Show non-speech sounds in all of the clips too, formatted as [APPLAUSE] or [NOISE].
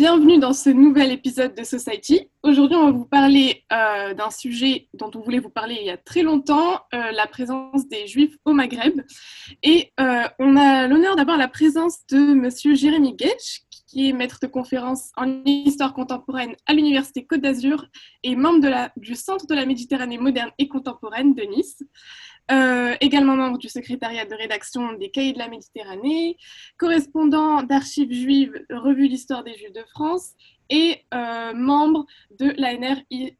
bienvenue dans ce nouvel épisode de Society. Aujourd'hui, on va vous parler euh, d'un sujet dont on voulait vous parler il y a très longtemps, euh, la présence des Juifs au Maghreb. Et euh, on a l'honneur d'avoir la présence de Monsieur Jérémy Getch, qui est maître de conférence en histoire contemporaine à l'Université Côte d'Azur et membre du Centre de la Méditerranée moderne et contemporaine de Nice. Euh, également membre du secrétariat de rédaction des Cahiers de la Méditerranée, correspondant d'archives juives, revue d'histoire des Juifs de France, et euh, membre de l'ANRICEM,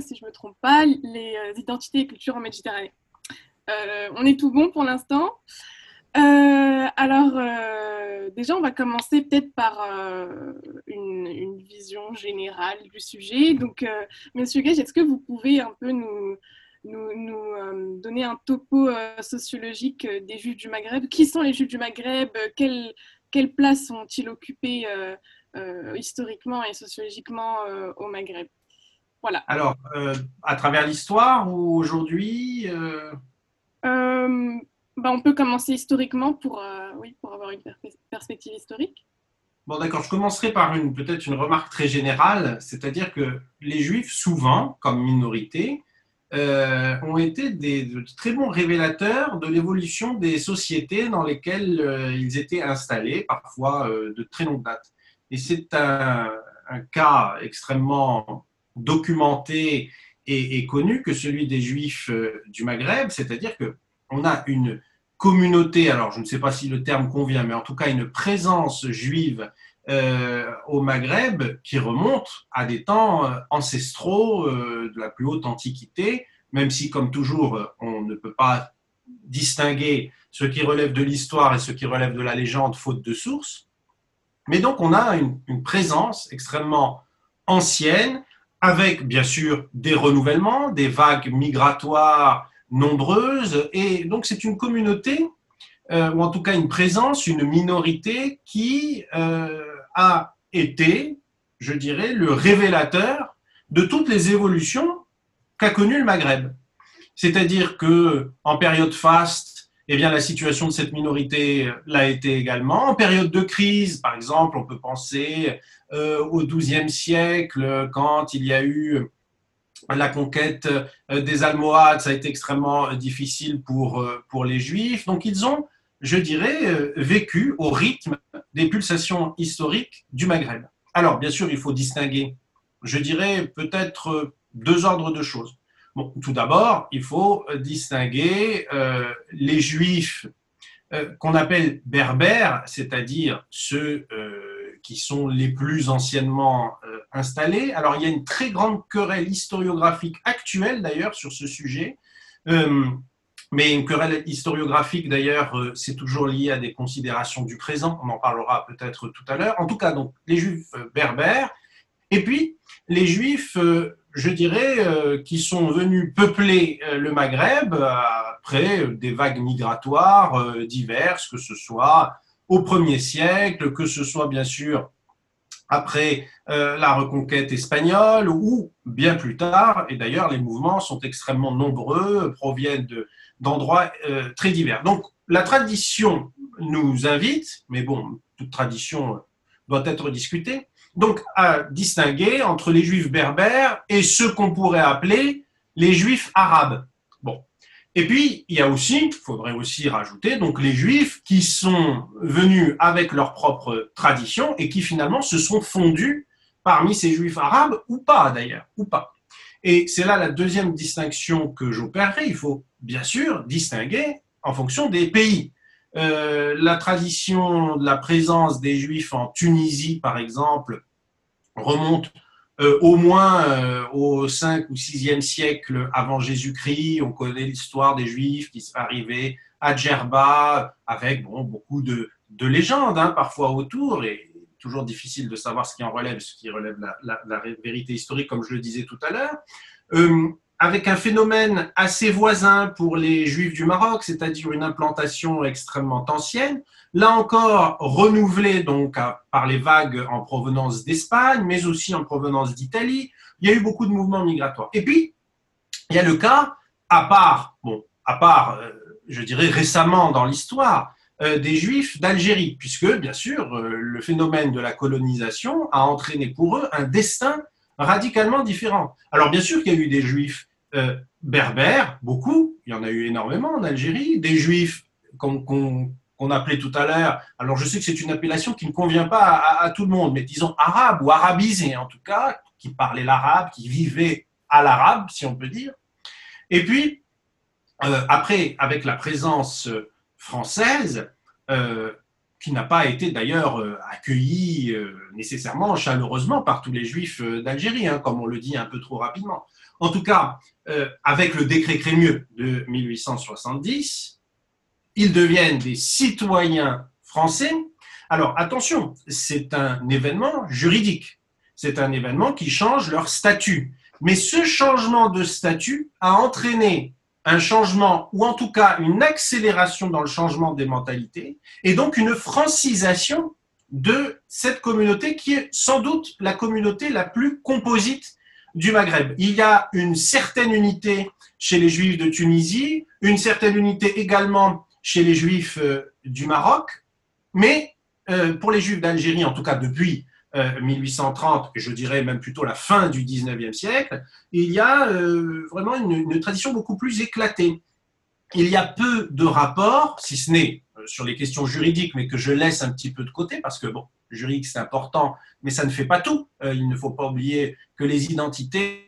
si je ne me trompe pas, les euh, identités et cultures en Méditerranée. on est tout bon pour l'instant. alors, déjà, on va commencer peut-être par une, une, vision générale du sujet. Donc, Monsieur Gage, est-ce que vous pouvez un peu nous, nous, euh, donner un topo euh, sociologique euh, des Juifs du Maghreb. Qui sont les Juifs du Maghreb? Quelle, quelle, place ont-ils occupé historiquement et sociologiquement au Maghreb? Voilà. Alors, à travers l'histoire ou aujourd'hui bah, On peut commencer historiquement pour, oui, pour avoir une perspective historique. Bon, d'accord, je commencerai par une peut-être une remarque très générale, c'est-à-dire que les Juifs, souvent, comme minorité, euh, ont été des, de très bons révélateurs de l'évolution des sociétés dans lesquelles euh, ils étaient installés, parfois euh, de très longue date. Et c'est un, cas extrêmement documenté et, et, connu que celui des Juifs du Maghreb, c'est-à-dire qu'on a une communauté, alors je ne sais pas si le terme convient, mais en tout cas une présence juive euh, au Maghreb qui remonte à des temps euh, ancestraux euh, de la plus haute antiquité, même si, comme toujours, on ne peut pas distinguer ce qui relève de l'histoire et ce qui relève de la légende, faute de source. Mais donc, on a une, présence extrêmement ancienne, avec bien sûr des renouvellements, des vagues migratoires nombreuses, et donc c'est une communauté ou en tout cas une présence, une minorité qui a été, je dirais, le révélateur de toutes les évolutions qu'a connues le Maghreb. C'est-à-dire que en période faste, eh bien, la situation de cette minorité l'a été également. En période de crise, par exemple, on peut penser euh, au XIIe siècle, quand il y a eu la conquête euh, des Almohades, ça a été extrêmement difficile pour, pour les Juifs. Donc, ils ont je dirais, euh, vécu au rythme des pulsations historiques du Maghreb. Alors, bien sûr, il faut distinguer, je dirais, peut-être euh, deux ordres de choses. Tout d'abord, il faut distinguer euh, les juifs qu'on appelle berbères, c'est-à-dire ceux qui sont les plus anciennement installés. Alors, il y a une très grande querelle historiographique actuelle, d'ailleurs, sur ce sujet. Mais une querelle historiographique, d'ailleurs, euh, c'est toujours lié à des considérations du présent. On en parlera peut-être tout à l'heure. En tout cas, donc, les juifs euh, berbères. Et puis, les juifs, euh, je dirais, qui sont venus peupler le Maghreb après des vagues migratoires diverses, que ce soit au premier siècle, que ce soit bien sûr après la reconquête espagnole ou bien plus tard. Et d'ailleurs, les mouvements sont extrêmement nombreux, proviennent de, d'endroits euh, très divers. Donc, la tradition nous invite, mais bon, toute tradition doit être discutée, donc à distinguer entre les juifs berbères et ceux qu'on pourrait appeler les juifs arabes. Bon. Et puis, il y a aussi, il faudrait aussi rajouter, donc les juifs qui sont venus avec leur propre tradition et qui finalement se sont fondus parmi ces juifs arabes ou pas d'ailleurs, ou pas. Et c'est là la deuxième distinction que j'opérerai. Il faut bien sûr distinguer en fonction des pays. Euh, la tradition de la présence des Juifs en Tunisie, par exemple, remonte euh, au moins euh, au 5 ou 6e siècle avant Jésus-Christ. On connaît l'histoire des Juifs qui sont arrivés à Djerba avec bon, beaucoup de, de légendes hein, parfois autour et toujours difficile de savoir ce qui en relève, ce qui relève la, la, vérité historique, comme je le disais tout à l'heure. Euh, avec un phénomène assez voisin pour les Juifs du Maroc, c'est-à-dire une implantation extrêmement ancienne, là encore renouvelée donc par les vagues en provenance d'Espagne, mais aussi en provenance d'Italie. Il y a eu beaucoup de mouvements migratoires. Et puis, il y a le cas, à part, bon, à part, euh, je dirais récemment dans l'histoire, des Juifs d'Algérie, puisque, bien sûr, le phénomène de la colonisation a entraîné pour eux un destin radicalement différent. Alors, bien sûr qu'il y a eu des Juifs berbères, beaucoup, il y en a eu énormément en Algérie, des Juifs qu'on appelait tout à l'heure, alors je sais que c'est une appellation qui ne convient pas à, tout le monde, mais disons arabes ou arabisés en tout cas, qui parlaient l'arabe, qui vivaient à l'arabe, si on peut dire. Et puis, euh, après, avec la présence française, euh, qui n'a pas été d'ailleurs euh, accueillie nécessairement chaleureusement par tous les juifs d'Algérie, hein, comme on le dit un peu trop rapidement. En tout cas, avec le décret Crémieux de 1870, ils deviennent des citoyens français. Alors attention, c'est un événement juridique, c'est un événement qui change leur statut. Mais ce changement de statut a entraîné un changement, ou en tout cas une accélération dans le changement des mentalités, et donc une francisation de cette communauté qui est sans doute la communauté la plus composite du Maghreb. Il y a une certaine unité chez les Juifs de Tunisie, une certaine unité également chez les Juifs euh, du Maroc, mais euh, pour les Juifs d'Algérie, en tout cas depuis 1830, euh, et je dirais même plutôt la fin du 19e siècle, il y a euh, vraiment une, tradition beaucoup plus éclatée. Il y a peu de rapports, si ce n'est euh, sur les questions juridiques, mais que je laisse un petit peu de côté, parce que, bon, juridique, c'est important, mais ça ne fait pas tout. il ne faut pas oublier que les identités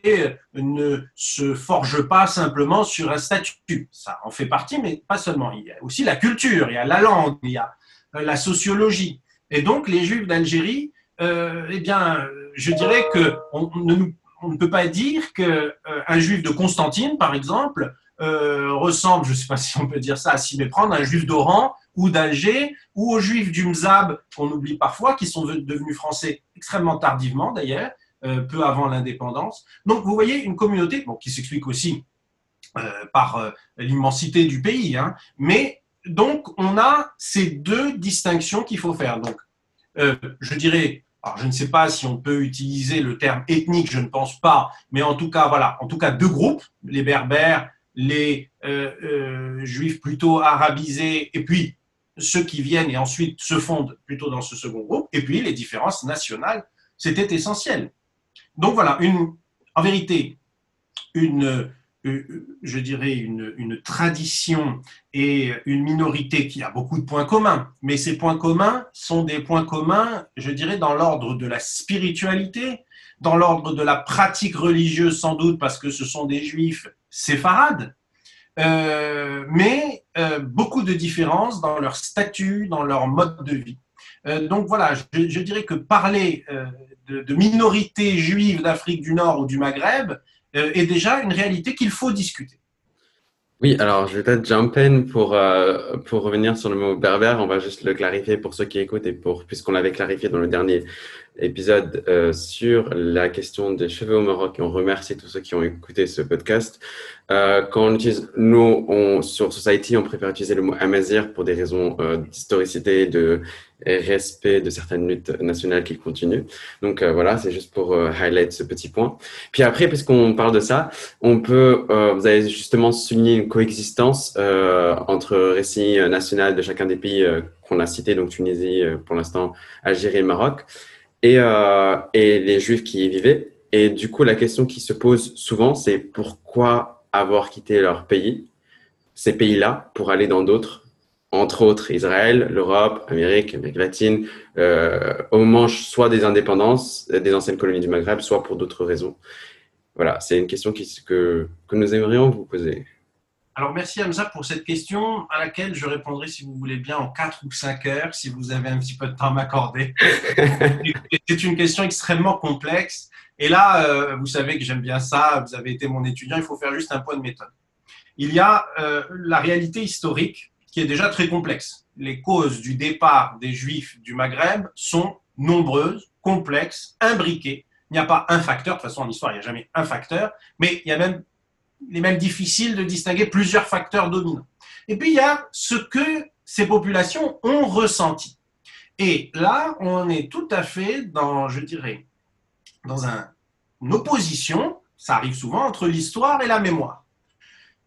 ne se forgent pas simplement sur un statut. Ça en fait partie, mais pas seulement. Il y a aussi la culture, il y a la langue, il y a la sociologie. Et donc, les Juifs d'Algérie euh, eh bien, je dirais que on, ne, peut pas dire qu'un euh, juif de Constantine, par exemple, euh, ressemble, je ne sais pas [LAUGHS] si on peut dire ça, à s'y méprendre, à un juif d'Oran ou d'Alger, ou aux juifs du Mzab, qu'on oublie parfois, qui sont devenus français extrêmement tardivement d'ailleurs, peu avant l'indépendance. Donc vous voyez une communauté bon, qui s'explique aussi par l'immensité du pays, hein, mais donc on a ces deux distinctions qu'il faut faire. Donc je dirais je ne sais pas si on peut utiliser le terme ethnique, je ne pense pas, mais en tout cas, voilà, en tout cas deux groupes, les berbères, les euh, euh, juifs plutôt arabisés, et puis ceux qui viennent et ensuite se fondent plutôt dans ce second groupe, et puis les différences nationales, c'était essentiel. Donc voilà, une, en vérité, une je dirais, une, tradition et une minorité qui a beaucoup de points communs. Mais ces points communs sont des points communs, je dirais, dans l'ordre de la spiritualité, dans l'ordre de la pratique religieuse sans doute, parce que ce sont des juifs séfarades, euh, mais euh, beaucoup de différences dans leur statut, dans leur mode de vie. donc voilà, je, dirais que parler de, de minorités juives d'Afrique du Nord ou du Maghreb, euh, est déjà une réalité qu'il faut discuter. Oui, alors je vais peut-être jump in pour, euh, pour revenir sur le mot berbère. On va juste le clarifier pour ceux qui écoutent et pour, puisqu'on l'avait clarifié dans le dernier épisode euh, sur la question des cheveux au Maroc on remercie tous ceux qui ont écouté ce podcast. Euh, quand on utilise, nous, on, sur Society, on préfère utiliser le mot amazir pour des raisons euh, d'historicité, de respect de certaines luttes nationales qui continuent. Donc euh, voilà, c'est juste pour euh, highlight ce petit point. Puis après, puisqu'on parle de ça, on peut, euh, vous avez justement souligné une coexistence entre récit national de chacun des pays qu'on a cités, donc Tunisie pour l'instant, Algérie et Maroc, et, et les Juifs qui y vivaient. Et du coup, la question qui se pose souvent, c'est pourquoi avoir quitté leur pays, ces pays-là, pour aller dans d'autres, entre autres Israël, l'Europe, Amérique, Amérique latine, euh, au moment soit des indépendances des anciennes colonies du Maghreb, soit pour d'autres raisons. Voilà, c'est une question qui, que, que nous aimerions vous poser. Alors merci Hamza pour cette question à laquelle je répondrai si vous voulez bien en 4 ou 5 heures, si vous avez un petit peu de temps à m'accorder. [LAUGHS] c'est une question extrêmement complexe et là, euh, vous savez que j'aime bien ça, vous avez été mon étudiant, il faut faire juste un point de méthode. Il y a euh, la réalité historique qui est déjà très complexe. Les causes du départ des Juifs du Maghreb sont nombreuses, complexes, imbriquées. Il n'y a pas un facteur, de toute façon en histoire il n'y a jamais un facteur, mais il, y a même, il est même difficile de distinguer plusieurs facteurs dominants. Et puis il y a ce que ces populations ont ressenti. Et là, on est tout à fait dans, je dirais, dans un, une opposition, ça arrive souvent, entre l'histoire et la mémoire.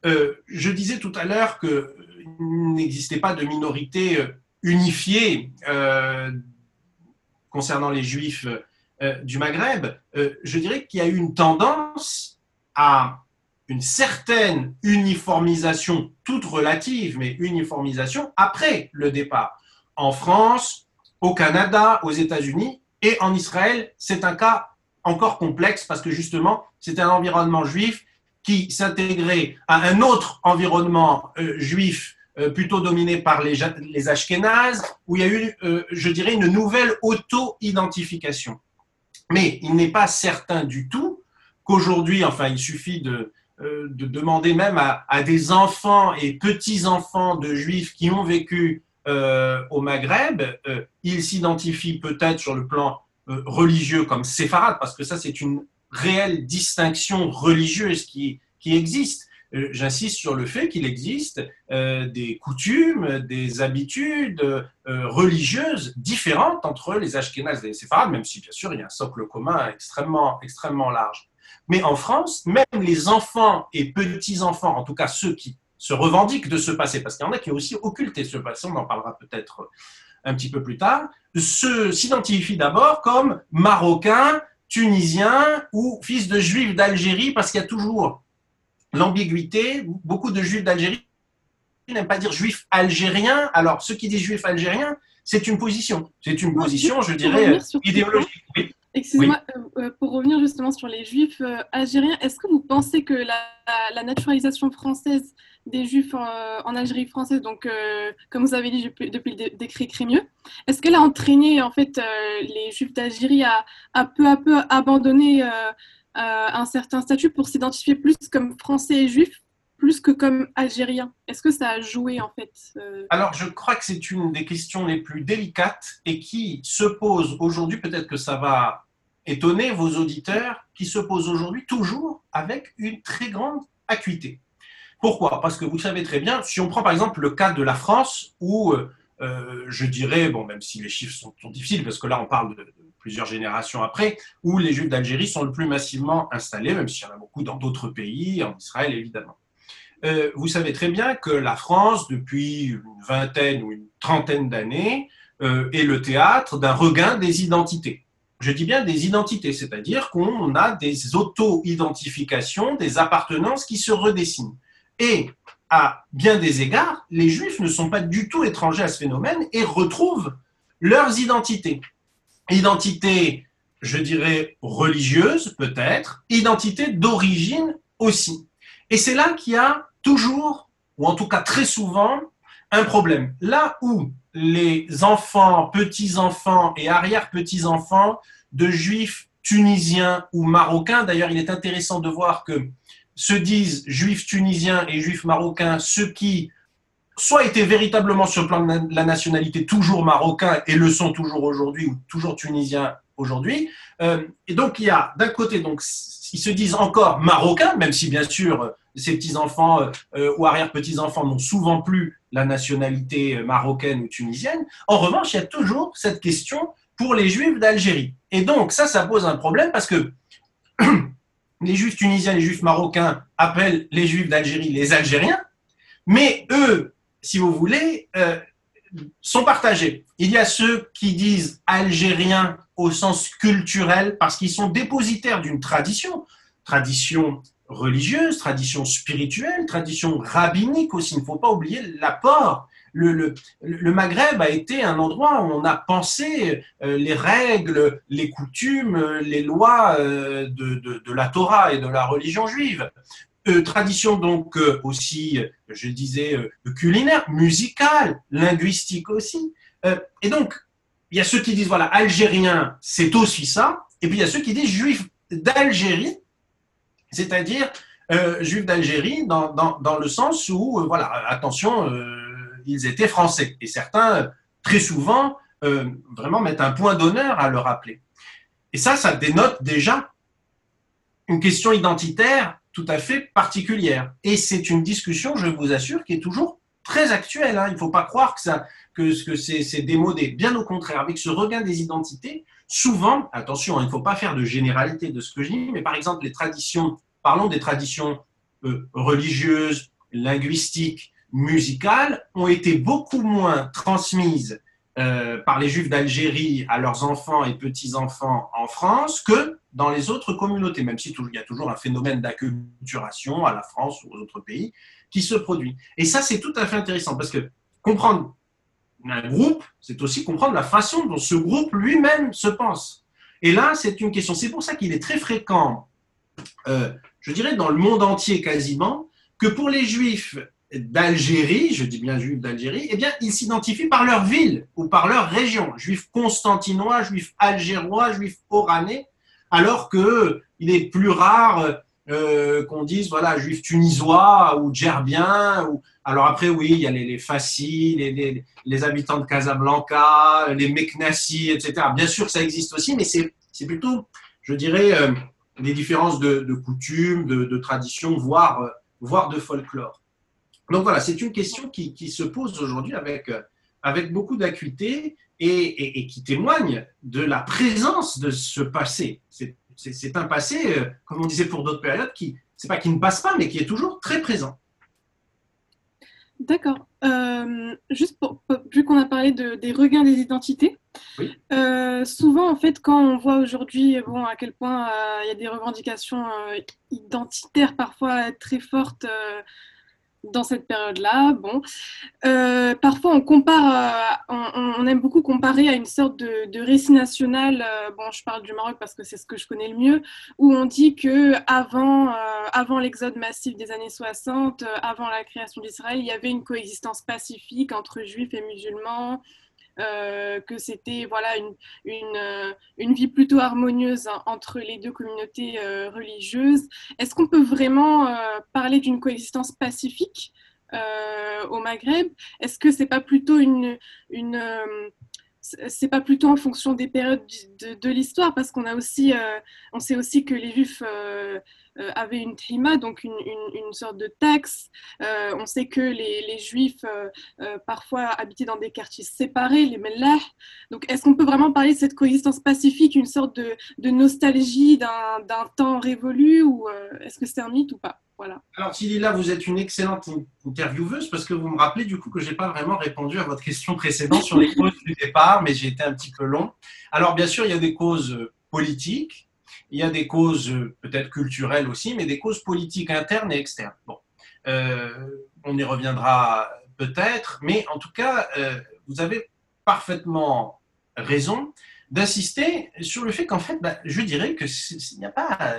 je disais tout à l'heure qu'il n'existait pas de minorité unifiée concernant les juifs du Maghreb. je dirais qu'il y a eu une tendance à une certaine uniformisation, toute relative, mais uniformisation après le départ. En France, au Canada, aux États-Unis et en Israël, c'est un cas encore complexe parce que justement, c'est un environnement juif qui s'intégrait à un autre environnement euh, juif euh, plutôt dominé par les, les Ashkénazes, où il y a eu, euh, je dirais, une nouvelle auto-identification. Mais il n'est pas certain du tout qu'aujourd'hui, enfin, il suffit de, euh, de demander même à, des enfants et petits-enfants de juifs qui ont vécu euh, au Maghreb, euh, ils s'identifient peut-être sur le plan religieux comme séfarades, parce que ça c'est une réelle distinction religieuse qui existe. J'insiste sur le fait qu'il existe des coutumes, des habitudes religieuses différentes entre les Ashkénazes et les séfarades, même si bien sûr il y a un socle commun extrêmement, extrêmement large. Mais en France, même les enfants et petits-enfants, en tout cas ceux qui se revendiquent de ce passé, parce qu'il y en a qui ont aussi occulté ce passé, on en parlera peut-être un petit peu plus tard, s'identifient d'abord comme marocains, tunisiens ou fils de juifs d'Algérie, parce qu'il y a toujours l'ambiguïté. Beaucoup de juifs d'Algérie n'aiment pas dire juifs algériens. Alors, ceux qui disent juifs algériens, c'est une position. C'est une position, je dirais, idéologique. Excusez-moi, euh, euh, pour revenir justement sur les juifs euh, algériens, est-ce que vous pensez que la, naturalisation française des juifs en, Algérie française, donc comme vous avez dit depuis, le décret Crémieux, est-ce qu'elle a entraîné en fait les juifs d'Algérie à, à, peu à peu abandonner un certain statut pour s'identifier plus comme français et juifs plus que comme algériens Est-ce que ça a joué en fait Alors je crois que c'est une des questions les plus délicates et qui se pose aujourd'hui, peut-être que ça va étonner vos auditeurs qui se posent aujourd'hui toujours avec une très grande acuité. Pourquoi? Parce que vous savez très bien, si on prend par exemple le cas de la France, où euh, euh, je dirais, bon, même si les chiffres sont, difficiles, parce que là on parle de, plusieurs générations après, où les Juifs d'Algérie sont le plus massivement installés, même s'il y en a beaucoup dans d'autres pays, en Israël évidemment. Euh, vous savez très bien que la France, depuis une vingtaine ou une trentaine d'années, est le théâtre d'un regain des identités je dis bien des identités, c'est-à-dire qu'on a des auto-identifications, des appartenances qui se redessinent. Et à bien des égards, les juifs ne sont pas du tout étrangers à ce phénomène et retrouvent leurs identités. Identité, je dirais, religieuse peut-être, identité d'origine aussi. Et c'est là qu'il y a toujours, ou en tout cas très souvent, un problème. Là où les enfants, petits-enfants et arrière-petits-enfants de juifs tunisiens ou marocains, d'ailleurs il est intéressant de voir que se disent juifs tunisiens et juifs marocains ceux qui soit étaient véritablement sur le plan de la nationalité toujours marocains et le sont toujours aujourd'hui ou toujours tunisiens aujourd'hui. Euh, et donc il y a d'un côté donc ils se disent encore marocains, même si bien sûr ces petits-enfants euh, ou arrière-petits-enfants n'ont souvent plus la nationalité marocaine ou tunisienne. En revanche, il y a toujours cette question pour les juifs d'Algérie. Et donc, ça, ça pose un problème parce que [CLEARS THROAT] les juifs tunisiens, les juifs marocains appellent les juifs d'Algérie les Algériens, mais eux, si vous voulez, euh, sont partagés. Il y a ceux qui disent algériens au sens culturel parce qu'ils sont dépositaires d'une tradition, tradition religieuse, tradition spirituelle, tradition rabbinique aussi. Il ne faut pas oublier l'apport. Le, Maghreb a été un endroit où on a pensé euh, les règles, les coutumes, les lois euh, de, la Torah et de la religion juive. Euh, tradition donc aussi, je disais, culinaire, musicale, linguistique aussi. et donc, il y a ceux qui disent, voilà, algérien, c'est aussi ça. Et puis il y a ceux qui disent juif d'Algérie, c'est-à-dire euh, juifs d'Algérie dans, dans, le sens où, euh, voilà, attention, euh, ils étaient français. Et certains, très souvent, vraiment mettent un point d'honneur à le rappeler. Et ça, ça dénote déjà une question identitaire tout à fait particulière. Et c'est une discussion, je vous assure, qui est toujours très actuelle. Hein. Il ne faut pas croire que, c'est démodé. Bien au contraire, avec ce regain des identités, souvent, attention, il ne faut pas faire de généralité de ce que je dis, mais par exemple, les traditions parlons des traditions religieuses, linguistiques, musicales ont été beaucoup moins transmises par les Juifs d'Algérie à leurs enfants et petits-enfants en France que dans les autres communautés, même si il y a toujours un phénomène d'acculturation à la France ou aux autres pays qui se produit. Et ça, c'est tout à fait intéressant parce que comprendre un groupe, c'est aussi comprendre la façon dont ce groupe lui-même se pense. Et là, c'est une question. C'est pour ça qu'il est très fréquent, euh, je dirais dans le monde entier quasiment, que pour les juifs d'Algérie, je dis bien juifs d'Algérie, eh bien, ils s'identifient par leur ville ou par leur région. Juifs constantinois, juifs algérois, juifs oranais, alors qu'il est plus rare euh, qu'on dise voilà juif tunisois ou djerbien ou alors après oui il y a les, les Fassi, les, les, habitants de Casablanca, les Meknassi, etc. Bien sûr ça existe aussi, mais c'est plutôt je dirais euh, des différences de, coutumes, de, traditions, voire euh, voire de folklore. Donc voilà c'est une question qui, qui se pose aujourd'hui avec avec beaucoup d'acuité et, et, qui témoigne de la présence de ce passé. C'est un passé, euh, comme on disait pour d'autres périodes, qui, c'est pas qui ne passe pas, mais qui est toujours très présent. D'accord. Euh, juste pour, vu qu'on a parlé de, des regains des identités, euh, souvent en fait quand on voit aujourd'hui bon à quel point il y a des revendications identitaires parfois très fortes dans cette période-là. Bon, euh, parfois on compare, euh, on, aime beaucoup comparer à une sorte de, récit national. Euh, bon, je parle du Maroc parce que c'est ce que je connais le mieux, où on dit que avant, avant l'exode massif des années 60, avant la création d'Israël, il y avait une coexistence pacifique entre juifs et musulmans. Euh, que c'était voilà une, une, euh, une, vie plutôt harmonieuse entre les deux communautés euh, religieuses. Est-ce qu'on peut vraiment parler d'une coexistence pacifique au Maghreb? Est-ce que c'est pas plutôt une, une c'est pas plutôt en fonction des périodes de, de l'histoire? Parce qu'on a aussi on sait aussi que les juifs avait une trima, donc une, une, sorte de taxe. Euh, on sait que les, les juifs euh, parfois habitaient dans des quartiers séparés, les mellah. Donc est-ce qu'on peut vraiment parler de cette coexistence pacifique, une sorte de, de nostalgie d'un temps révolu, ou est-ce que c'est un mythe ou pas? Voilà. Alors, là, vous êtes une excellente intervieweuse parce que vous me rappelez du coup que je n'ai pas vraiment répondu à votre question précédente sur les [LAUGHS] causes du départ, mais j'ai été un petit peu long. Alors, bien sûr, il y a des causes politiques, il y a des causes euh, peut-être culturelles aussi, mais des causes politiques internes et externes. Bon, euh, on y reviendra peut-être, mais en tout cas, euh, vous avez parfaitement raison d'insister sur le fait qu'en fait, bah, je dirais que il n'y a pas,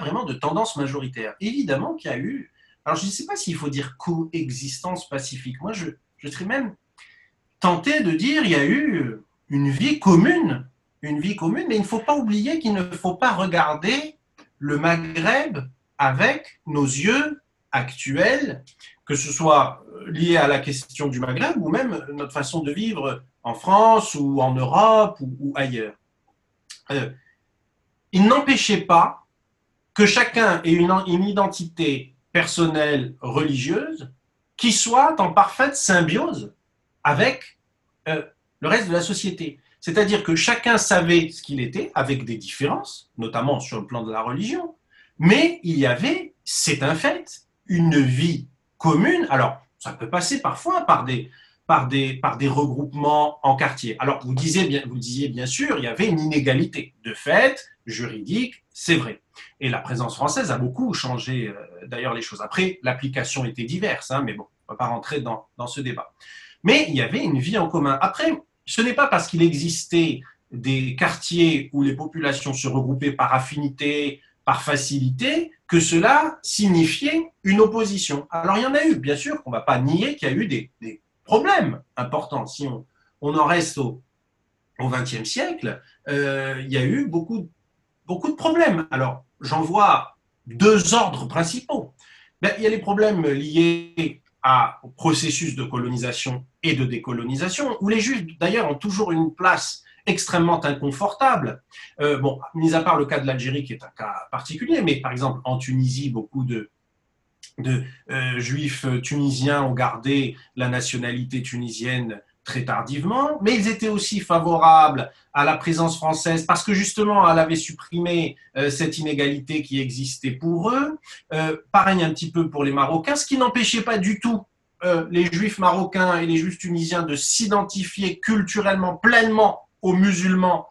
vraiment de tendance majoritaire. Évidemment qu'il y a eu, alors je ne sais pas s'il faut dire coexistence pacifique. Moi, je, serais même tenté de dire il y a eu une vie commune une vie commune, mais il ne faut pas oublier qu'il ne faut pas regarder le Maghreb avec nos yeux actuels, que ce soit lié à la question du Maghreb ou même notre façon de vivre en France ou en Europe ou, ailleurs. Euh, il n'empêchait pas que chacun ait une, identité personnelle religieuse qui soit en parfaite symbiose avec euh, le reste de la société. C'est-à-dire que chacun savait ce qu'il était, avec des différences, notamment sur le plan de la religion, mais il y avait, c'est un fait, une vie commune. Alors, ça peut passer parfois par des, par des, par des regroupements en quartier. Alors, vous disiez, bien, vous disiez bien sûr, il y avait une inégalité de fait, juridique, c'est vrai. Et la présence française a beaucoup changé euh, d'ailleurs les choses. Après, l'application était diverse, hein, mais bon, on ne va pas rentrer dans, dans ce débat. Mais il y avait une vie en commun. Après, ce n'est pas parce qu'il existait des quartiers où les populations se regroupaient par affinité, par facilité, que cela signifiait une opposition. Alors il y en a eu, bien sûr, on ne va pas nier qu'il y a eu des, problèmes importants. Si on, en reste au XXe siècle, euh, il y a eu beaucoup, beaucoup de problèmes. Alors j'en vois deux ordres principaux. Ben, il y a les problèmes liés à, au processus de colonisation et de décolonisation, où les Juifs d'ailleurs ont toujours une place extrêmement inconfortable. Euh, bon, mis à part le cas de l'Algérie qui est un cas particulier, mais par exemple en Tunisie, beaucoup de, euh, Juifs tunisiens ont gardé la nationalité tunisienne très tardivement, mais ils étaient aussi favorables à la présence française parce que justement, elle avait supprimé euh, cette inégalité qui existait pour eux. Euh, pareil un petit peu pour les Marocains, ce qui n'empêchait pas du tout euh, les Juifs marocains et les Juifs tunisiens de s'identifier culturellement pleinement aux musulmans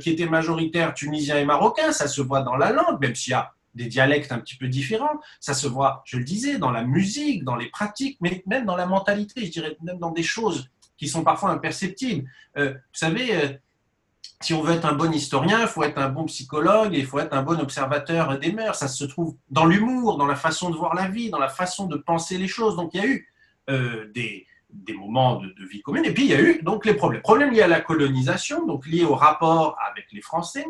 qui étaient majoritaires tunisiens et marocains. Ça se voit dans la langue, même s'il y a des dialectes un petit peu différents. Ça se voit, je le disais, dans la musique, dans les pratiques, mais même dans la mentalité, je dirais, même dans des choses qui sont parfois imperceptibles. Euh, vous savez, euh, si on veut être un bon historien, il faut être un bon psychologue et il faut être un bon observateur des mœurs. Ça se trouve dans l'humour, dans la façon de voir la vie, dans la façon de penser les choses. Donc il y a eu euh, des, des, moments de, vie commune et puis il y a eu donc les problèmes. Problèmes liés à la colonisation, donc liés au rapport avec les Français,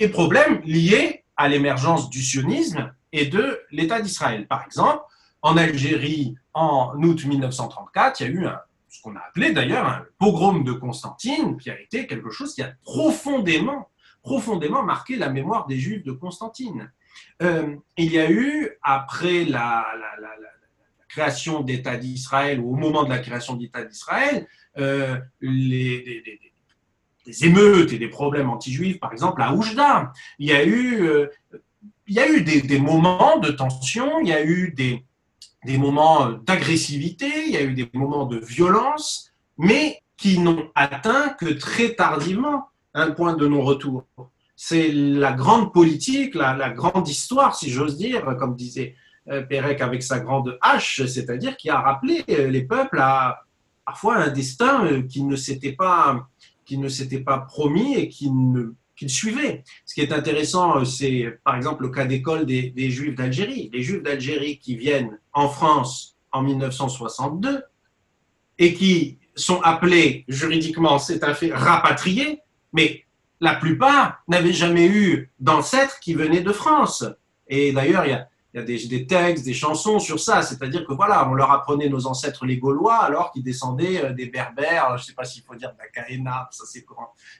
et problèmes liés à l'émergence du sionisme et de l'État d'Israël. Par exemple, en Algérie, en août 1934, il y a eu un, ce qu'on a appelé d'ailleurs un pogrom de Constantine, qui a été quelque chose qui a profondément, profondément marqué la mémoire des Juifs de Constantine. Euh, il y a eu, après la, création d'État d'Israël, ou au moment de la création d'État d'Israël, euh, des émeutes et des problèmes anti-juifs, par exemple à Oujda. Il y a eu, euh, il y a eu des, moments de tension, il y a eu des, des moments d'agressivité, il y a eu des moments de violence, mais qui n'ont atteint que très tardivement un point de non-retour. C'est la grande politique, la, la grande histoire, si j'ose dire, comme disait euh, Pérec avec sa grande hache, c'est-à-dire qui a rappelé euh, les peuples à parfois un destin qui ne s'était pas qui ne s'était pas promis et qui ne qu'il suivait. Ce qui est intéressant, c'est par exemple le cas d'école des, des, Juifs d'Algérie. Les Juifs d'Algérie qui viennent en France en 1962 et qui sont appelés juridiquement, c'est un fait, rapatriés, mais la plupart n'avaient jamais eu d'ancêtres qui venaient de France. Et d'ailleurs, il y a il y a des, des, textes, des chansons sur ça. C'est-à-dire que voilà, on leur apprenait nos ancêtres les Gaulois alors qu'ils descendaient euh, des Berbères. Je ne sais pas s'il faut dire de la Kaena, ça c'est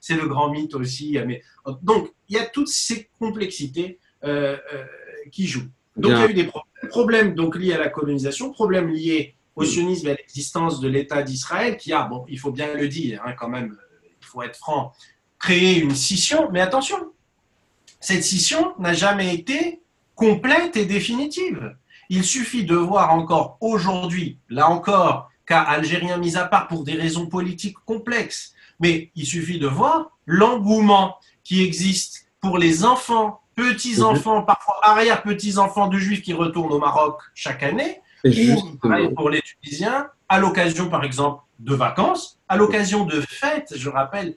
c'est le grand mythe aussi. Mais donc il y a toutes ces complexités euh, euh, qui jouent. Donc Bien. il y a eu des problèmes donc liés à la colonisation, problèmes liés au sionisme et à l'existence de l'État d'Israël qui a, bon, il faut bien le dire, hein, quand même, il faut être franc, créé une scission. Mais attention, cette scission n'a jamais été complète et définitive. Il suffit de voir encore aujourd'hui, là encore, cas algérien mis à part pour des raisons politiques complexes, mais il suffit de voir l'engouement qui existe pour les enfants, petits-enfants, parfois arrière-petits-enfants de juifs qui retournent au Maroc chaque année, ou pour les Tunisiens, à l'occasion, par exemple, de vacances, à l'occasion de fêtes. Je rappelle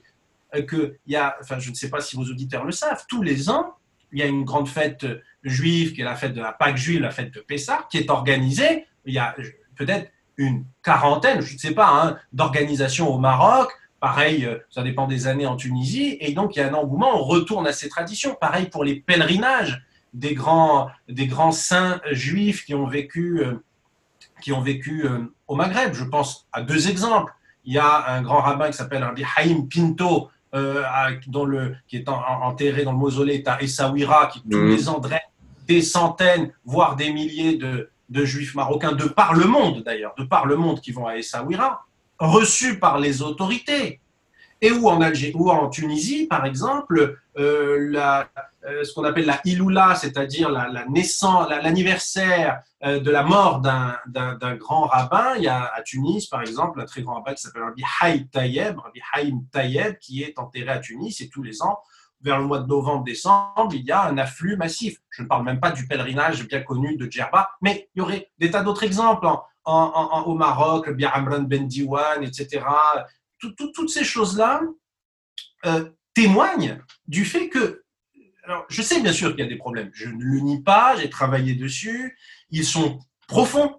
qu'il y a, enfin, je ne sais pas si vos auditeurs le savent, tous les ans, il y a une grande fête juive, qui est la fête de la Pâque juive, la fête de Pessah, qui est organisée, il y a peut-être une quarantaine, je ne sais pas, hein, d'organisations au Maroc. Pareil, euh, ça dépend des années en Tunisie. Et donc, il y a un engouement, on retourne à ces traditions. Pareil pour les pèlerinages des grands, des grands saints juifs qui ont vécu, euh, qui ont vécu euh, au Maghreb. Je pense à deux exemples. Il y a un grand rabbin qui s'appelle Rabbi Haïm Pinto, euh, dans le, qui est en, enterré dans le mausolée à Essaouira, qui tous mmh. les ans draine des centaines, voire des milliers de, juifs marocains, de par le monde d'ailleurs, de par le monde qui vont à Essaouira, reçus par les autorités. Et où en, Algérie, ou en Tunisie, par exemple, euh, la, euh, ce qu'on appelle la Iloula, c'est-à-dire la, la naissance, l'anniversaire euh, de la mort d'un grand rabbin. Il y a à Tunis, par exemple, un très grand rabbin qui s'appelle Rabbi Haïm Tayeb, Rabbi Haïm Tayeb, qui est enterré à Tunis et tous les ans, vers le mois de novembre-décembre, il y a un afflux massif. Je ne parle même pas du pèlerinage bien connu de Djerba, mais il y aurait des tas d'autres exemples en, en, au Maroc, le Amran Ben Diwan, etc. Tout, tout, toutes ces choses-là euh, témoignent du fait que alors, je sais bien sûr qu'il y a des problèmes. Je ne le nie pas, j'ai travaillé dessus. Ils sont profonds.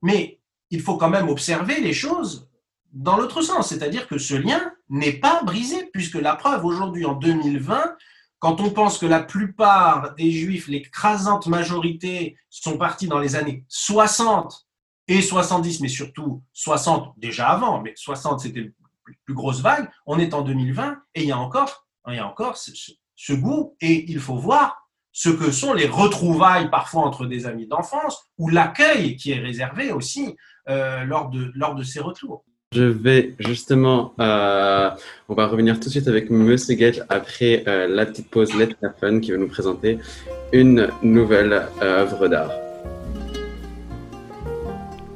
Mais il faut quand même observer les choses dans l'autre sens. C'est-à-dire que ce lien n'est pas brisé, puisque la preuve aujourd'hui, en 2020, quand on pense que la plupart des juifs, l'écrasante majorité, sont partis dans les années 60 et 70, mais surtout 60 déjà avant, mais 60 c'était la plus grosse vague, on est en 2020 et il y a encore, il y a encore ce, goût et il faut voir ce que sont les retrouvailles parfois entre des amis d'enfance ou l'accueil qui est réservé aussi euh, lors, de, lors de ces retours. Je vais justement, euh, on va revenir tout de suite avec Monsieur Gage après euh, la petite pause Let Fun qui va nous présenter une nouvelle œuvre d'art.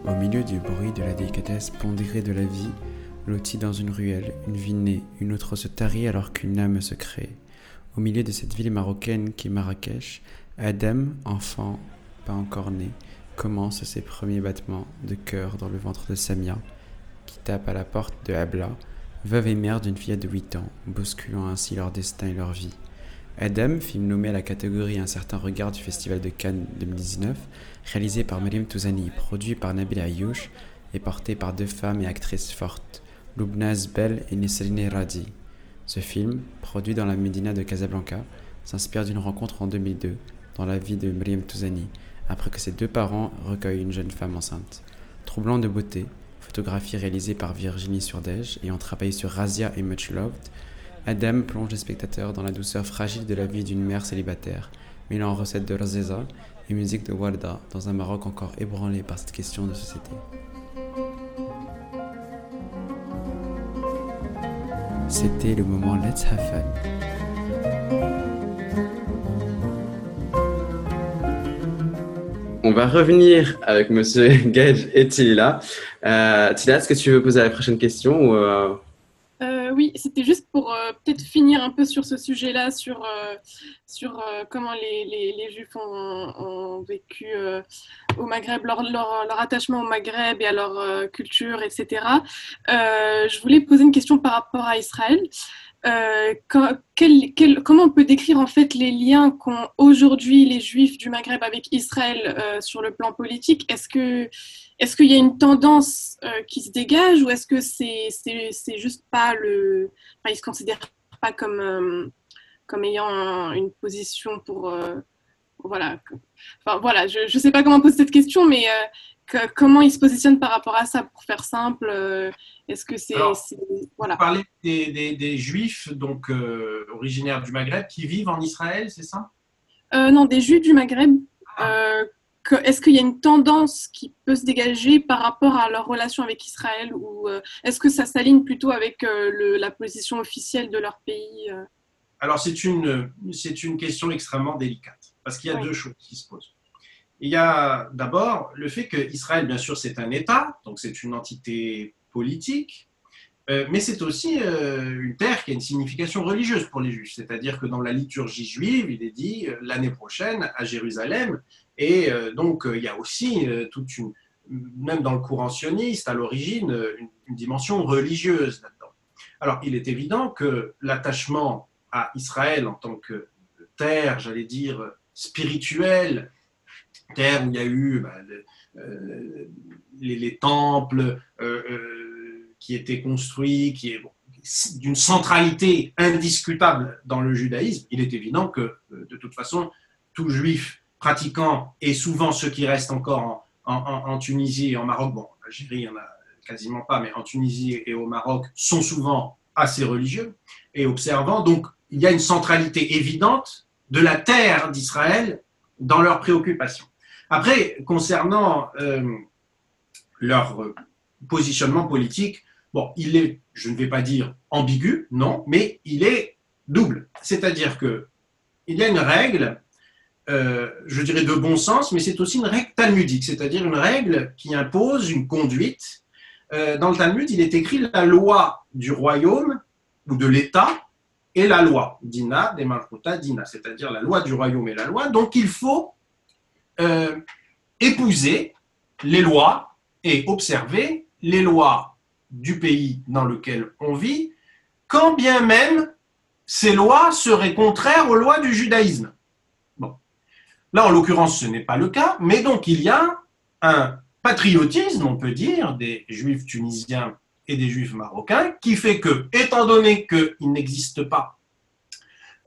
Au milieu du bruit de la délicatesse pondérée de la vie, lotie dans une ruelle, une vie née, une autre se tarit alors qu'une âme se crée. Au milieu de cette ville marocaine qui est Marrakech, Adam, enfant, pas encore né, commence ses premiers battements de cœur dans le ventre de Samia, tape à la porte de Abla, veuve et mère d'une fillette de 8 ans, bousculant ainsi leur destin et leur vie. Adam, film nommé à la catégorie Un certain regard du Festival de Cannes 2019, réalisé par Mariam Touzani, produit par Nabil Ayouch et porté par deux femmes et actrices fortes, Lubnaz Bell et Nesrine Radi. Ce film, produit dans la Médina de Casablanca, s'inspire d'une rencontre en 2002 dans la vie de Mariam Touzani, après que ses deux parents recueillent une jeune femme enceinte. Troublant de beauté, photographie réalisée par Virginie Surdège ayant travaillé sur Razia et Much Loved, Adam plonge les spectateurs dans la douceur fragile de la vie d'une mère célibataire, mêlant recettes de Razeza et musique de Warda dans un Maroc encore ébranlé par cette question de société. C'était le moment Let's Have Fun. On va revenir avec Monsieur [LAUGHS] Gage et Tila. Euh, Tila, est-ce que tu veux poser la prochaine question euh? Euh, Oui, c'était juste pour peut-être finir un peu sur ce sujet-là, sur, sur comment les, les, Juifs ont, vécu au Maghreb, leur, leur, attachement au Maghreb et à leur culture, etc. je voulais poser une question par rapport à Israël. Euh, comment on peut décrire en fait les liens qu'ont aujourd'hui les Juifs du Maghreb avec Israël euh, sur le plan politique? Est-ce que est-ce qu'il y a une tendance euh, qui se dégage ou est-ce que c'est c'est juste pas le enfin, ils se considèrent pas comme comme ayant une position pour voilà enfin voilà je ne sais pas comment poser cette question mais comment ils se positionnent par rapport à ça Pour faire simple, euh, est-ce que c'est. Voilà. Vous parlez des, des, juifs donc, euh, originaires du Maghreb qui vivent en Israël, c'est ça? Euh, Non, des juifs du Maghreb. Ah. est-ce qu'il y a une tendance qui peut se dégager par rapport à leur relation avec Israël ou est-ce que ça s'aligne plutôt avec la position officielle de leur pays Alors, c'est une, c'est une question extrêmement délicate parce qu'il y a deux choses qui se posent. Il y a d'abord le fait qu'Israël, bien sûr, c'est un État, donc c'est une entité politique, euh, mais c'est aussi euh, une terre qui a une signification religieuse pour les Juifs. C'est-à-dire que dans la liturgie juive, il est dit euh, l'année prochaine à Jérusalem, et donc il y a aussi toute une, même dans le courant sioniste, à l'origine, une, dimension religieuse là-dedans. Alors, il est évident que l'attachement à Israël en tant que terre, j'allais dire, spirituelle, terre où il y a eu bah, euh, les, temples euh, euh, qui étaient construits, qui est d'une centralité indiscutable dans le judaïsme, il est évident que de toute façon, tout juif pratiquant, et souvent ceux qui restent encore en, Tunisie et en Maroc, bon, en Algérie, il n'y en a quasiment pas, mais en Tunisie et au Maroc, sont souvent assez religieux et observants. Donc, il y a une centralité évidente de la terre d'Israël dans leurs préoccupations. Après, concernant euh, leur euh, positionnement politique, il est, je ne vais pas dire ambigu, non, mais il est double. C'est-à-dire que il y a une règle, euh, je dirais de bon sens, mais c'est aussi une règle talmudique, c'est-à-dire une règle qui impose une conduite. dans le Talmud, il est écrit la loi du royaume ou de l'État et la loi, dina, de dina, c'est-à-dire la loi du royaume et la loi. Donc il faut euh, épouser les lois et observer les lois du pays dans lequel on vit, quand bien même ces lois seraient contraires aux lois du judaïsme. Là, en l'occurrence, ce n'est pas le cas, mais donc il y a un patriotisme, on peut dire, des juifs tunisiens et des juifs marocains, qui fait que, étant donné qu'il n'existe pas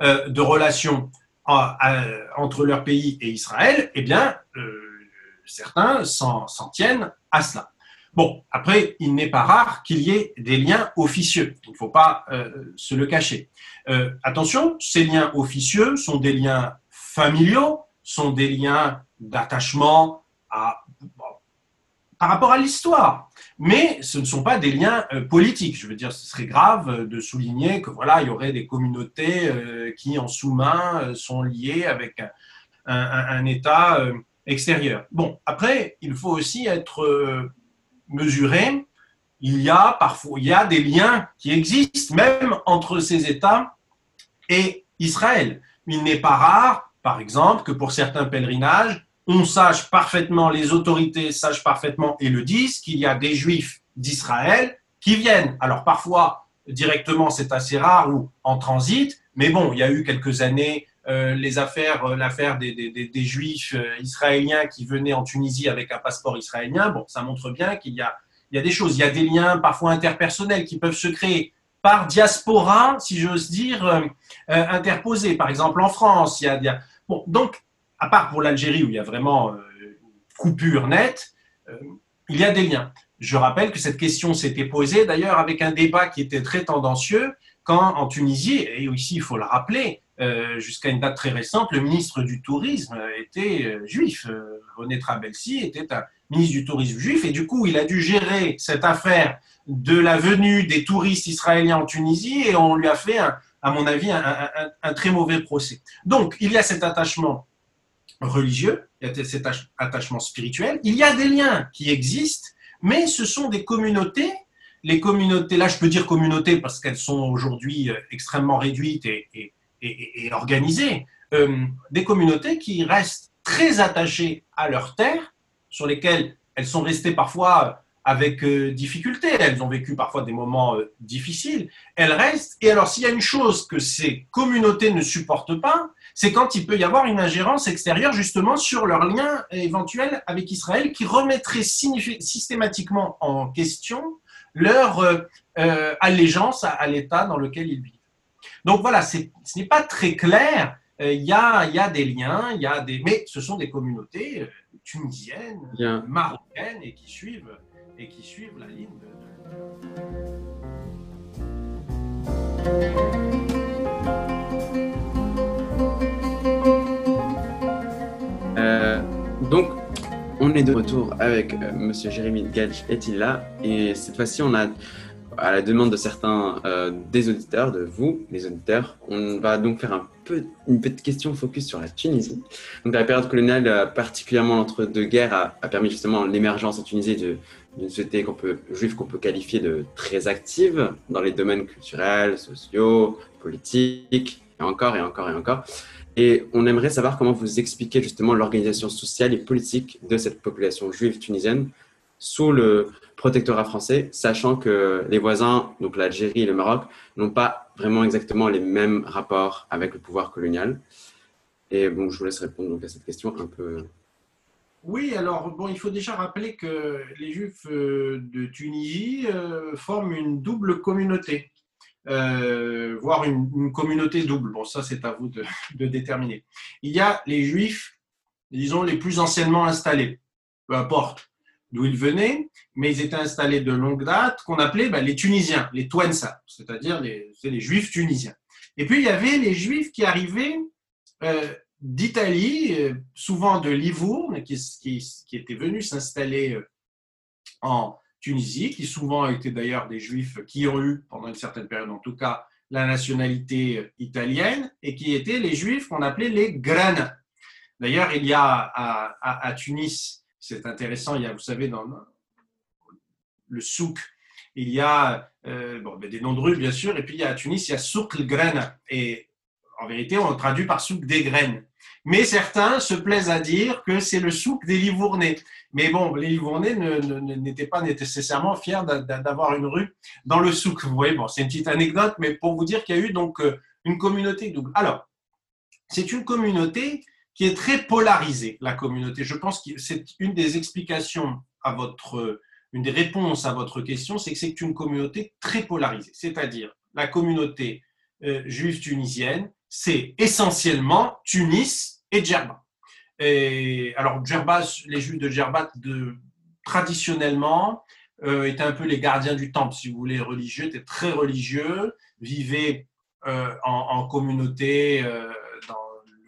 euh, de relation entre leur pays et Israël, eh bien, euh, certains s'en tiennent à cela. Bon, après, il n'est pas rare qu'il y ait des liens officieux. Il ne faut pas euh, se le cacher. Euh, attention, ces liens officieux sont des liens familiaux, sont des liens d'attachement à par rapport à l'histoire. Mais ce ne sont pas des liens euh, politiques. Je veux dire, ce serait grave de souligner que voilà, il y aurait des communautés euh, qui, en sous-main, sont liées avec un, État extérieur. Bon, après, il faut aussi être mesuré. Il y a parfois, il y a des liens qui existent même entre ces États et Israël. Il n'est pas rare, par exemple, que pour certains pèlerinages, on sache parfaitement, les autorités sachent parfaitement et le disent, qu'il y a des juifs d'Israël qui viennent. Alors parfois, directement, c'est assez rare ou en transit, mais bon, il y a eu quelques années euh, les affaires, euh, l'affaire des, des, juifs euh, israéliens qui venaient en Tunisie avec un passeport israélien. Bon, ça montre bien qu'il y a, il y a des choses, il y a des liens parfois interpersonnels qui peuvent se créer par diaspora, si j'ose dire, interposés. Par exemple, en France, il y a, il y a... Bon, donc à part pour l'Algérie où il y a vraiment euh, coupure nette, euh, il y a des liens. Je rappelle que cette question s'était posée d'ailleurs avec un débat qui était très tendancieux quand en Tunisie, et ici il faut le rappeler, euh, jusqu'à une date très récente, le ministre du Tourisme était juif. René Trabelsi était un ministre du Tourisme juif et du coup il a dû gérer cette affaire de la venue des touristes israéliens en Tunisie et on lui a fait, à mon avis, un très mauvais procès. Donc il y a cet attachement religieux, cet attachement spirituel, il y a des liens qui existent, mais ce sont des communautés. Les communautés, là je peux dire communautés parce qu'elles sont aujourd'hui euh, extrêmement réduites et, organisées, euh, des communautés qui restent très attachées à leurs terres, sur lesquelles elles sont restées parfois avec euh, difficulté, elles ont vécu parfois des moments difficiles, elles restent. Et alors s'il y a une chose que ces communautés ne supportent pas, c'est quand il peut y avoir une ingérence extérieure justement sur leurs liens éventuels avec Israël qui remettrait systématiquement en question leur euh, allégeance à, l'État dans lequel ils vivent. Donc voilà, ce n'est pas très clair. Il y, a, il y a des liens, il y a des, mais ce sont des communautés tunisiennes, marocaines et qui suivent et qui suivent la ligne euh, donc, on est de retour avec euh, Monsieur Jérémy Gatch est-il là? Et cette fois-ci, on a à la demande de certains euh, des auditeurs, de vous, les auditeurs, on va donc faire une petite question focus sur la Tunisie. Donc, la période coloniale, euh, particulièrement l'entre-deux-guerres, a, permis justement l'émergence en Tunisie d'une société qu'on peut, juive qu'on peut qualifier de très active dans les domaines culturels, sociaux, politiques, encore et encore et encore. Et on aimerait savoir comment vous expliquez justement l'organisation sociale et politique de cette population juive tunisienne sous le, protectorat français, sachant que les voisins, donc l'Algérie et le Maroc, n'ont pas vraiment exactement les mêmes rapports avec le pouvoir colonial. Et bon, je vous laisse répondre donc à cette question un peu. Oui, alors bon, il faut déjà rappeler que les Juifs euh, de Tunisie euh, forment une double communauté, euh, voire une, communauté double. Bon, ça c'est à vous de, déterminer. Il y a les Juifs, disons, les plus anciennement installés, peu importe d'où ils venaient, mais ils étaient installés de longue date, qu'on appelait bah, les Tunisiens, les Touensa, c'est-à-dire les, Juifs tunisiens. Et puis il y avait les Juifs qui arrivaient euh, d'Italie, euh, souvent de Livourne, qui, qui, étaient venus s'installer en Tunisie, qui souvent étaient d'ailleurs des Juifs qui ont eu, pendant une certaine période en tout cas, la nationalité italienne, et qui étaient les Juifs qu'on appelait les Grana. D'ailleurs, il y a à, Tunis c'est intéressant. Il y a, vous savez, dans le souk, il y a euh, ben, des noms de rues, bien sûr, et puis il y a à Tunis, il y a souk le graine. Et en vérité, on traduit par souk des graines. Mais certains se plaisent à dire que c'est le souk des Livournais. Mais bon, les Livournais n'étaient pas nécessairement fiers d'avoir une rue dans le souk. Vous voyez, bon, c'est une petite anecdote, mais pour vous dire qu'il y a eu donc euh, une communauté double. Alors, c'est une communauté qui est très polarisée, la communauté. Je pense que c'est une des explications à votre, une des réponses à votre question, c'est que c'est une communauté très polarisée. C'est-à-dire, la communauté euh, juive tunisienne, c'est essentiellement Tunis et Djerba. Alors, Djerba, les juifs de Djerba, traditionnellement, euh, étaient un peu les gardiens du temple, si vous voulez, religieux, étaient très religieux, vivaient euh, en, communauté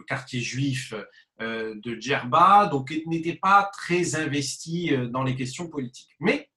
quartier juif de Djerba, donc n'était pas très investi dans les questions politiques. Mais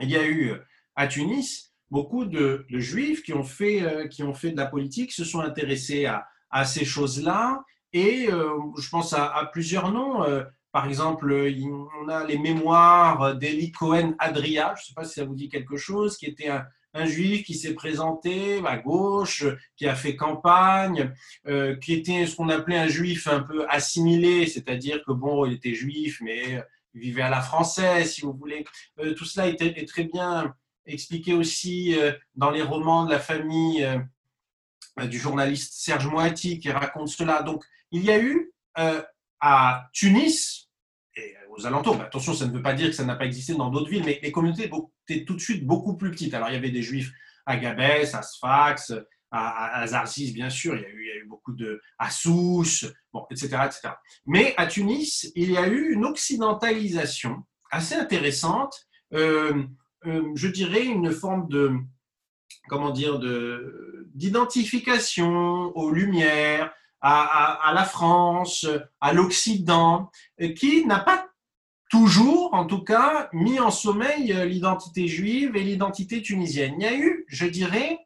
il y a eu à Tunis beaucoup de, juifs qui ont, fait, de la politique, se sont intéressés à ces choses-là, et je pense à, plusieurs noms. Par exemple, on a les mémoires d'Eli Cohen Adria, je ne sais pas si ça vous dit quelque chose, qui était un, juif qui s'est présenté à gauche, qui a fait campagne, euh, qui était ce qu'on appelait un juif un peu assimilé, c'est-à-dire que bon, il était juif, mais il vivait à la française, si vous voulez. Euh, tout cela est, très bien expliqué aussi euh, dans les romans de la famille du journaliste Serge Moati qui raconte cela. Donc, il y a eu à Tunis et aux alentours, attention, ça ne veut pas dire que ça n'a pas existé dans d'autres villes, mais les communautés étaient tout de suite beaucoup plus petites. Alors, il y avait des juifs à Gabès, à Sfax, à, Zarsis, bien sûr, il y, a eu, beaucoup de. à Sousse, bon, etc., etc. Mais à Tunis, il y a eu une occidentalisation assez intéressante, euh, euh, je dirais une forme de. Comment dire, d'identification aux Lumières, à, la France, à l'Occident, qui n'a pas toujours, en tout cas, mis en sommeil l'identité juive et l'identité tunisienne. Il y a eu, je dirais,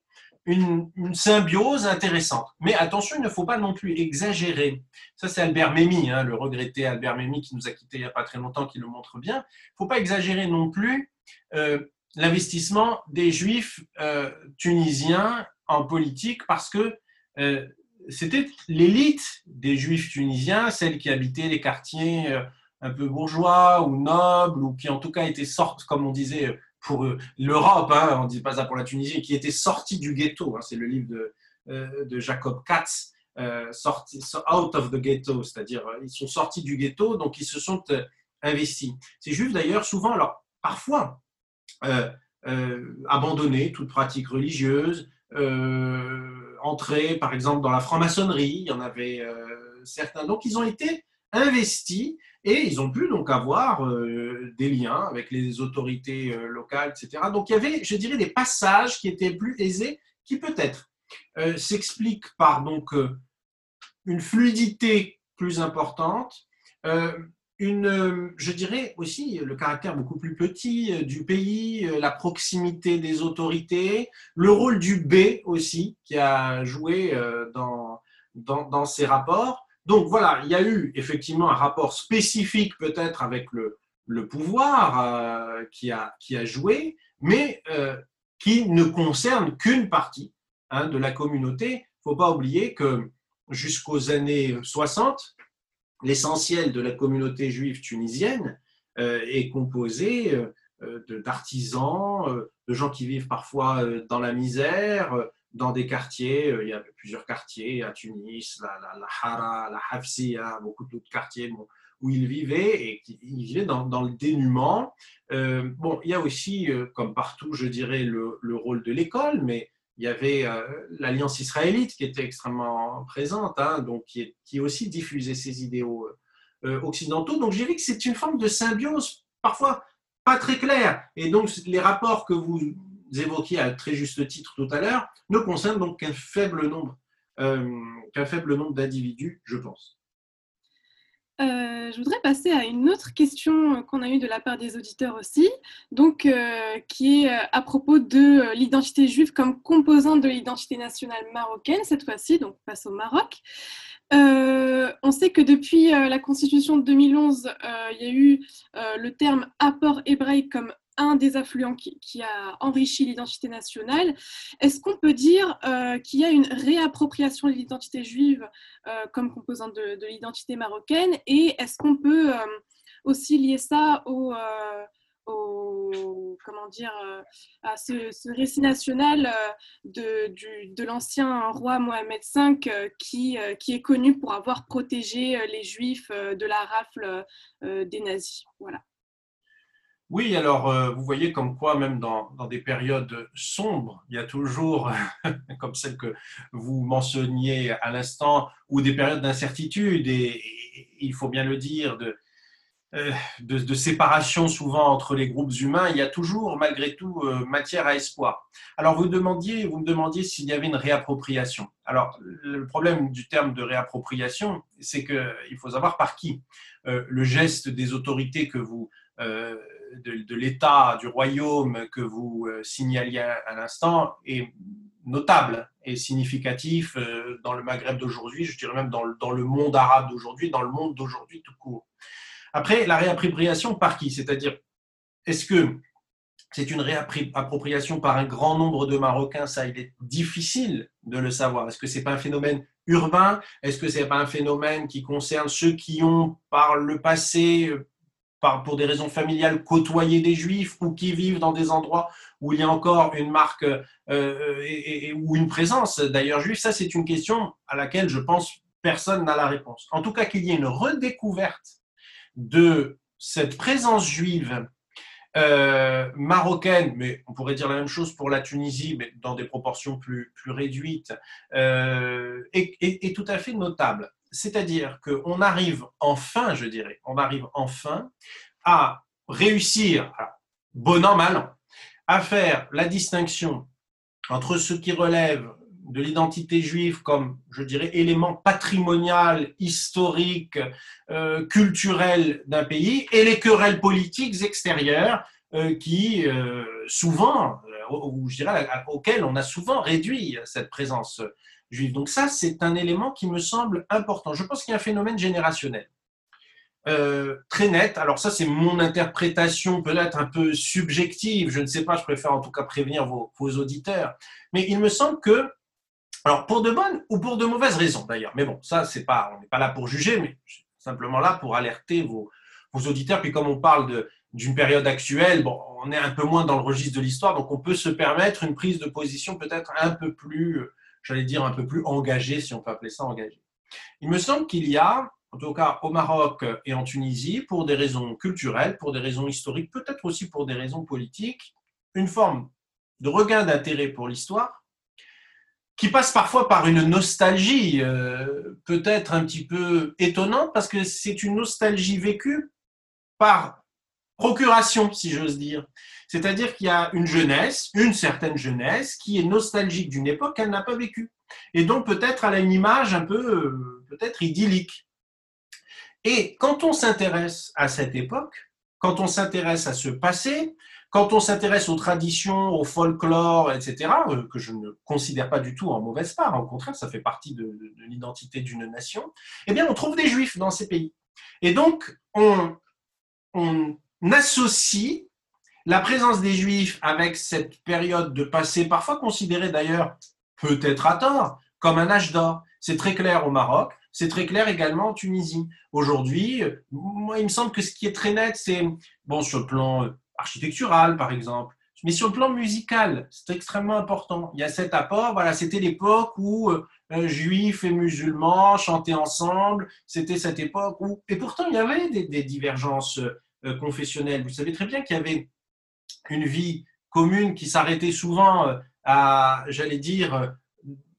une, symbiose intéressante. Mais attention, il ne faut pas non plus exagérer. Ça, c'est Albert Memmi, hein, le regretté Albert Memmi qui nous a quittés il n'y a pas très longtemps, qui le montre bien. Il ne faut pas exagérer non plus euh, l'investissement des juifs euh, tunisiens en politique parce que euh, c'était l'élite des juifs tunisiens, celles qui habitaient les quartiers euh, un peu bourgeois ou nobles, ou qui en tout cas étaient sorties, comme on disait pour l'Europe, hein, on ne dit pas ça pour la Tunisie, qui étaient sortis du ghetto. Hein, c'est le livre de, euh, de Jacob Katz, euh, sorti, Out of the Ghetto, c'est-à-dire ils sont sortis du ghetto, donc ils se sont investis. Ces juifs d'ailleurs, souvent, alors parfois, abandonnés toute pratique religieuse, entrer, par exemple, dans la franc-maçonnerie. Il y en avait euh, certains. Donc, ils ont été investis et ils ont pu donc avoir euh, des liens avec les autorités euh, locales, etc. Donc, il y avait, je dirais, des passages qui étaient plus aisés, qui peut-être s'expliquent par donc une fluidité plus importante, une, je dirais aussi le caractère beaucoup plus petit euh, du pays, euh, la proximité des autorités, le rôle du B aussi qui a joué euh, dans, dans, ces rapports. Donc voilà, il y a eu effectivement un rapport spécifique peut-être avec le, le pouvoir qui, a, qui a joué, mais qui ne concerne qu'une partie hein, de la communauté. Il ne faut pas oublier que jusqu'aux années 60, l'essentiel de la communauté juive tunisienne euh, est composé euh, d'artisans, euh, de gens qui vivent parfois dans la misère, dans des quartiers, il y a plusieurs quartiers à Tunis, la, la, Hara, la Hafsia, beaucoup d'autres quartiers où ils vivaient et qui ils vivaient dans, dans le dénuement. bon, il y a aussi, comme partout, je dirais, le, le rôle de l'école, mais il y avait euh, l'Alliance israélite qui était extrêmement présente, hein, qui, aussi diffusait ces idéaux euh, occidentaux. Donc j'ai vu que c'est une forme de symbiose, parfois pas très claire. Et donc les rapports que vous évoquiez à très juste titre tout à l'heure ne concernent donc euh, qu'un faible nombre d'individus, je pense. Euh, je voudrais passer à une autre question qu'on a eue de la part des auditeurs aussi, donc euh, qui est euh, à propos de l'identité juive comme composante de l'identité nationale marocaine cette fois-ci, donc face au Maroc. on sait que depuis la Constitution de 2011, il y a eu le terme apport hébraïque comme un des affluents qui, a enrichi l'identité nationale. Est-ce qu'on peut dire euh, qu'il y a une réappropriation de l'identité juive euh, comme composante de, l'identité marocaine? Et est-ce qu'on peut euh, aussi lier ça au, comment dire, à ce, récit national de, l'ancien roi Mohamed V qui, qui est connu pour avoir protégé les juifs de la rafle des nazis? Voilà. Oui, alors euh, vous voyez comme quoi, même dans, des périodes sombres, il y a toujours, [LAUGHS] comme celle que vous mentionniez à l'instant, ou des périodes d'incertitude, et, il faut bien le dire, de, euh, de, séparation souvent entre les groupes humains, il y a toujours malgré tout euh, matière à espoir. Alors vous, demandiez, vous me demandiez s'il y avait une réappropriation. Alors le problème du terme de réappropriation, c'est qu'il faut savoir par qui. Le geste des autorités que vous, de, l'État, du royaume que vous signaliez à l'instant est notable et significatif dans le Maghreb d'aujourd'hui, je dirais même dans dans le monde arabe d'aujourd'hui, dans le monde d'aujourd'hui tout court. Après, la réappropriation par qui? C'est-à-dire, est-ce que c'est une réappropriation par un grand nombre de Marocains? Ça, il est difficile de le savoir. Est-ce que ce n'est pas un phénomène urbain? Est-ce que ce n'est pas un phénomène qui concerne ceux qui ont, par le passé, euh, pour des raisons familiales, côtoyé des juifs ou qui vivent dans des endroits où il y a encore une marque euh, ou une présence d'ailleurs juive Ça, c'est une question à laquelle je pense personne n'a la réponse. En tout cas, qu'il y ait une redécouverte de cette présence juive euh, marocaine, mais on pourrait dire la même chose pour la Tunisie, mais dans des proportions plus, réduites, euh, est, tout à fait notable. C'est-à-dire qu'on arrive enfin, je dirais, on arrive enfin à réussir, bon an, mal an, à faire la distinction entre ce qui relève de l'identité juive comme, je dirais, élément patrimonial, historique, euh, culturel d'un pays, et les querelles politiques extérieures euh, qui, euh, souvent, ou auxquelles on a souvent réduit cette présence Donc ça, c'est un élément qui me semble important. Je pense qu'il y a un phénomène générationnel. très net. Alors ça, c'est mon interprétation peut-être un peu subjective. Je ne sais pas, je préfère en tout cas prévenir vos, auditeurs. Mais il me semble que alors, pour de bonnes ou pour de mauvaises raisons d'ailleurs. Mais bon, ça, c'est pas, on n'est pas là pour juger, mais simplement là pour alerter vos, auditeurs. Puis comme on parle d'une période actuelle, bon, on est un peu moins dans le registre de l'histoire, donc on peut se permettre une prise de position peut-être un peu plus, j'allais dire, un peu plus engagée, si on peut appeler ça engagée. Il me semble qu'il y a, en tout cas au Maroc et en Tunisie, pour des raisons culturelles, pour des raisons historiques, peut-être aussi pour des raisons politiques, une forme de regain d'intérêt pour l'histoire qui passe parfois par une nostalgie euh, peut-être un petit peu étonnante parce que c'est une nostalgie vécue par procuration, si j'ose dire. C'est-à-dire qu'il y a une jeunesse, une certaine jeunesse, qui est nostalgique d'une époque qu'elle n'a pas vécue. Et donc peut-être elle a une image un peu euh, peut-être idyllique. Et quand on s'intéresse à cette époque, quand on s'intéresse à ce passé, quand on s'intéresse aux traditions, au folklore, etc., euh, que je ne considère pas du tout en mauvaise part, au contraire, ça fait partie de, l'identité d'une nation, eh bien, on trouve des juifs dans ces pays. Et donc, on, on associe la présence des juifs avec cette période de passé, parfois considérée d'ailleurs, peut-être à tort, comme un âge d'or. C'est très clair au Maroc, c'est très clair également en Tunisie. Aujourd'hui, moi, il me semble que ce qui est très net, c'est, bon, sur le plan architectural, par exemple. Mais sur le plan musical, c'est extrêmement important. Il y a cet apport. Voilà, c'était l'époque où euh, juifs et musulmans chantaient ensemble. C'était cette époque où. Et pourtant, il y avait des, divergences euh, confessionnelles. Vous savez très bien qu'il y avait une vie commune qui s'arrêtait souvent euh, à, j'allais dire,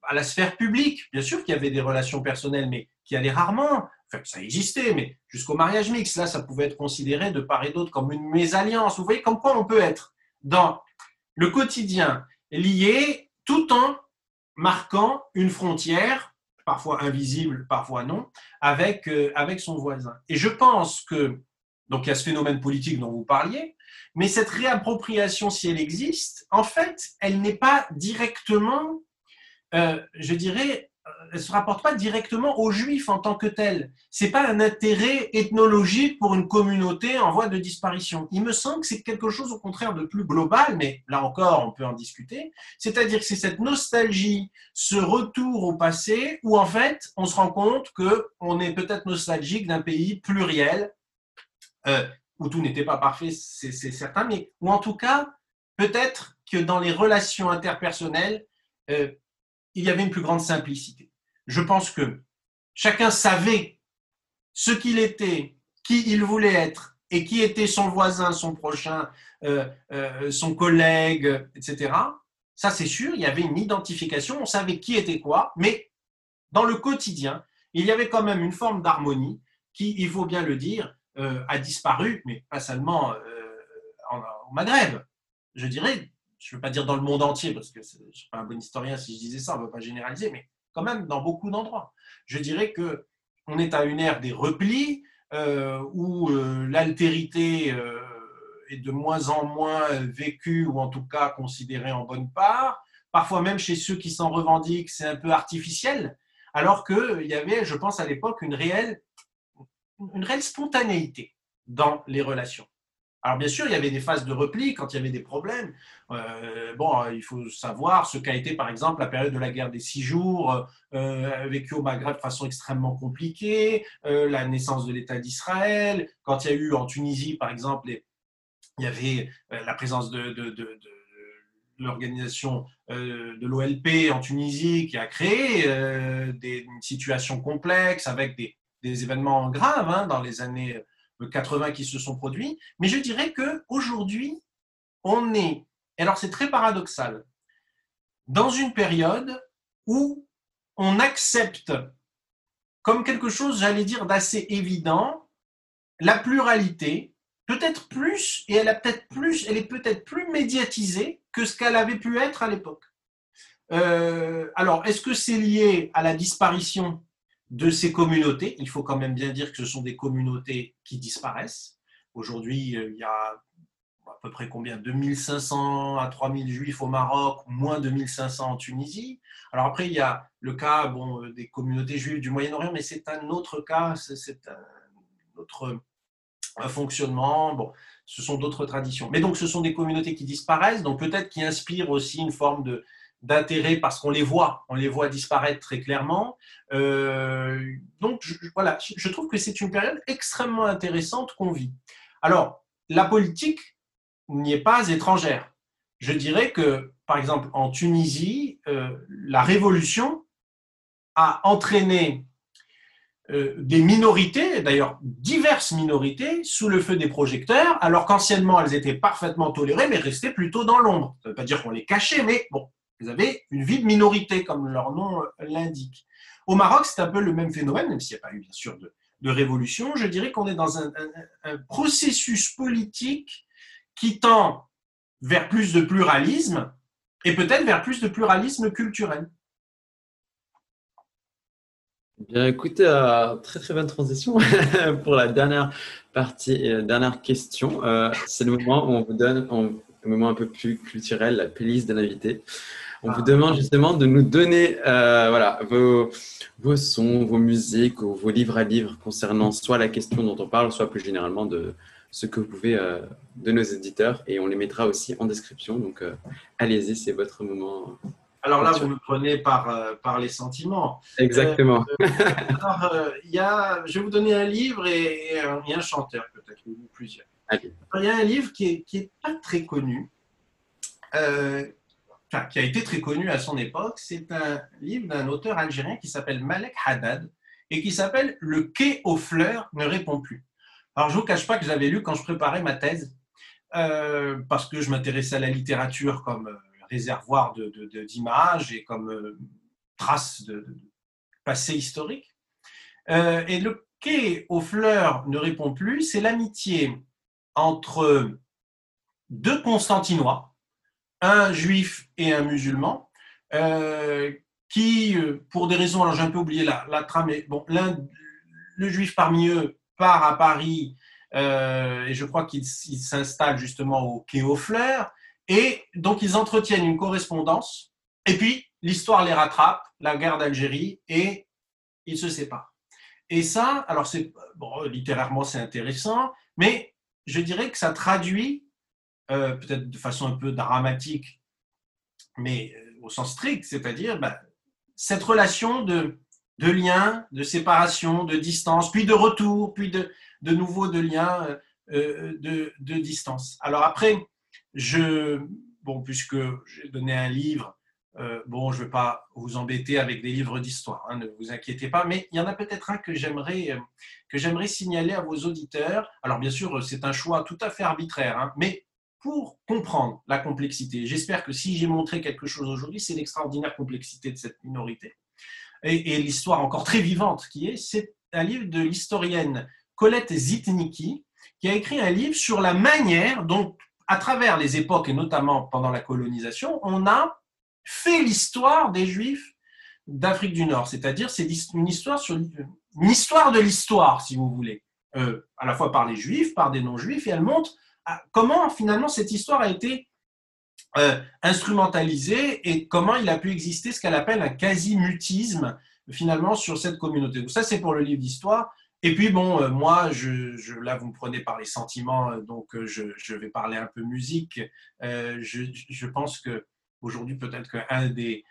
à la sphère publique. Bien sûr qu'il y avait des relations personnelles, mais qui allaient rarement ça existait, mais jusqu'au mariage mixte, là, ça pouvait être considéré de part et d'autre comme une mésalliance. Vous voyez comme quoi on peut être dans le quotidien lié tout en marquant une frontière, parfois invisible, parfois non, avec, euh, avec son voisin. Et je pense que, donc il y a ce phénomène politique dont vous parliez, mais cette réappropriation, si elle existe, en fait, elle n'est pas directement, euh, je dirais, elle se rapporte pas directement aux juifs en tant que tels. C'est pas un intérêt ethnologique pour une communauté en voie de disparition. Il me semble que c'est quelque chose au contraire de plus global, mais là encore on peut en discuter. C'est-à-dire que c'est cette nostalgie, ce retour au passé, où en fait on se rend compte que on est peut-être nostalgique d'un pays pluriel euh, où tout n'était pas parfait, c'est certain, mais ou en tout cas peut-être que dans les relations interpersonnelles euh, il y avait une plus grande simplicité. Je pense que chacun savait ce qu'il était, qui il voulait être et qui était son voisin, son prochain, euh, euh, son collègue, etc. Ça, c'est sûr, il y avait une identification, on savait qui était quoi, mais dans le quotidien, il y avait quand même une forme d'harmonie qui, il faut bien le dire, a disparu, mais pas seulement au Maghreb. Je dirais, je ne veux pas dire dans le monde entier, parce que je ne suis pas un bon historien si je disais ça, on ne veut pas généraliser, mais quand même dans beaucoup d'endroits. Je dirais que on est à une ère des replis où l'altérité est de moins en moins vécue ou en tout cas considérée en bonne part. Parfois même chez ceux qui s'en revendiquent, c'est un peu artificiel, alors qu'il y avait, je pense à l'époque, une réelle, une réelle spontanéité dans les relations. Alors bien sûr, il y avait des phases de repli quand il y avait des problèmes. Euh, bon, il faut savoir ce qu'a été par exemple la période de la guerre des six jours, euh, vécue au Maghreb de façon extrêmement compliquée, euh, la naissance de l'État d'Israël, quand il y a eu en Tunisie par exemple, il y avait euh, la présence de, de, l'organisation de l'OLP en Tunisie qui a créé des, une situation complexe avec des, des événements graves hein, dans les années 80 qui se sont produits. Mais je dirais qu'aujourd'hui, on est, alors c'est très paradoxal, dans une période où on accepte comme quelque chose, j'allais dire, d'assez évident, la pluralité, peut-être plus, et elle a peut-être plus, elle est peut-être plus médiatisée que ce qu'elle avait pu être à l'époque. Euh, alors, est-ce que c'est lié à la disparition de ces communautés. Il faut quand même bien dire que ce sont des communautés qui disparaissent. Aujourd'hui, euh, il y a à peu près combien? 2500 à 3000 juifs au Maroc, moins de 1500 en Tunisie. Alors après, il y a le cas bon, euh, des communautés juives du Moyen-Orient, mais c'est un autre cas, c'est un autre fonctionnement. Bon, ce sont d'autres traditions. Mais donc, ce sont des communautés qui disparaissent, donc peut-être qui inspirent aussi une forme de, d'intérêt parce qu'on les voit, on les voit disparaître très clairement. Euh, donc je, voilà, je trouve que c'est une période extrêmement intéressante qu'on vit. Alors, la politique n'y est pas étrangère. Je dirais que, par exemple, en Tunisie, euh, la révolution a entraîné euh, des minorités, d'ailleurs diverses minorités, sous le feu des projecteurs, alors qu'anciennement elles étaient parfaitement tolérées, mais restaient plutôt dans l'ombre. Ça ne veut pas dire qu'on les cachait, mais bon, vous avez une vie de minorité, comme leur nom l'indique. Au Maroc, c'est un peu le même phénomène, même s'il n'y a pas eu bien sûr de, révolution. Je dirais qu'on est dans un, processus politique qui tend vers plus de pluralisme et peut-être vers plus de pluralisme culturel. Bien, écoutez, euh, très très bonne transition [LAUGHS] pour la dernière partie, euh, dernière question. Euh, c'est le moment où on vous donne un moment un peu plus culturel, la playlist de l'invité. On vous demande justement de nous donner euh, voilà, vos, vos, sons, vos musiques ou vos livres à livres concernant soit la question dont on parle, soit plus généralement de ce que vous pouvez euh, de nos éditeurs. Et on les mettra aussi en description. Donc, euh, allez-y, c'est votre moment. Alors là, vous me prenez par, par les sentiments. Exactement. alors, y a, je vais vous donner un livre et, un chanteur, peut-être, ou plusieurs. Il y a un livre qui n'est qui est pas très connu, qui a été très connu à son époque. C'est un livre d'un auteur algérien qui s'appelle Malek Haddad et qui s'appelle Le quai aux fleurs ne répond plus. Alors, je ne vous cache pas que j'avais lu quand je préparais ma thèse, euh, parce que je m'intéressais à la littérature comme euh, réservoir d'images de, et comme euh, trace de, passé historique. et le quai aux fleurs ne répond plus, c'est l'amitié entre deux Constantinois, un juif et un musulman, euh, qui, euh, pour des raisons, alors j'ai un peu oublié la, trame, mais bon, le juif parmi eux part à Paris euh, et je crois qu'il s'installe justement au Quai aux Fleurs, et donc ils entretiennent une correspondance, et puis l'histoire les rattrape, la guerre d'Algérie, et ils se séparent. Et ça, alors c'est bon, littérairement c'est intéressant, mais je dirais que ça traduit euh, peut-être de façon un peu dramatique, mais euh, au sens strict, c'est-à-dire bah, cette relation de, de lien, de séparation, de distance, puis de retour, puis de, de nouveau de lien, euh, de, de, distance. Alors après, je, bon, puisque j'ai donné un livre, bon, je ne vais pas vous embêter avec des livres d'histoire, hein, ne vous inquiétez pas, mais il y en a peut-être un que j'aimerais que j'aimerais signaler à vos auditeurs. Alors bien sûr, c'est un choix tout à fait arbitraire, hein, mais pour comprendre la complexité. J'espère que si j'ai montré quelque chose aujourd'hui, c'est l'extraordinaire complexité de cette minorité et, l'histoire encore très vivante qui est. C'est un livre de l'historienne Colette Zitniki, qui a écrit un livre sur la manière dont, à travers les époques et notamment pendant la colonisation, on a fait l'histoire des Juifs d'Afrique du Nord. C'est-à-dire, c'est une histoire sur une histoire de l'histoire, si vous voulez, euh, à la fois par les Juifs, par des non-Juifs, et elle montre comment finalement cette histoire a été euh, instrumentalisée et comment il a pu exister ce qu'elle appelle un quasi-mutisme finalement sur cette communauté? ça, c'est pour le livre d'histoire. Et puis, bon, euh, moi, je, là, vous me prenez par les sentiments, euh, donc je, vais parler un peu musique. je, pense que aujourd'hui, peut-être qu'un des,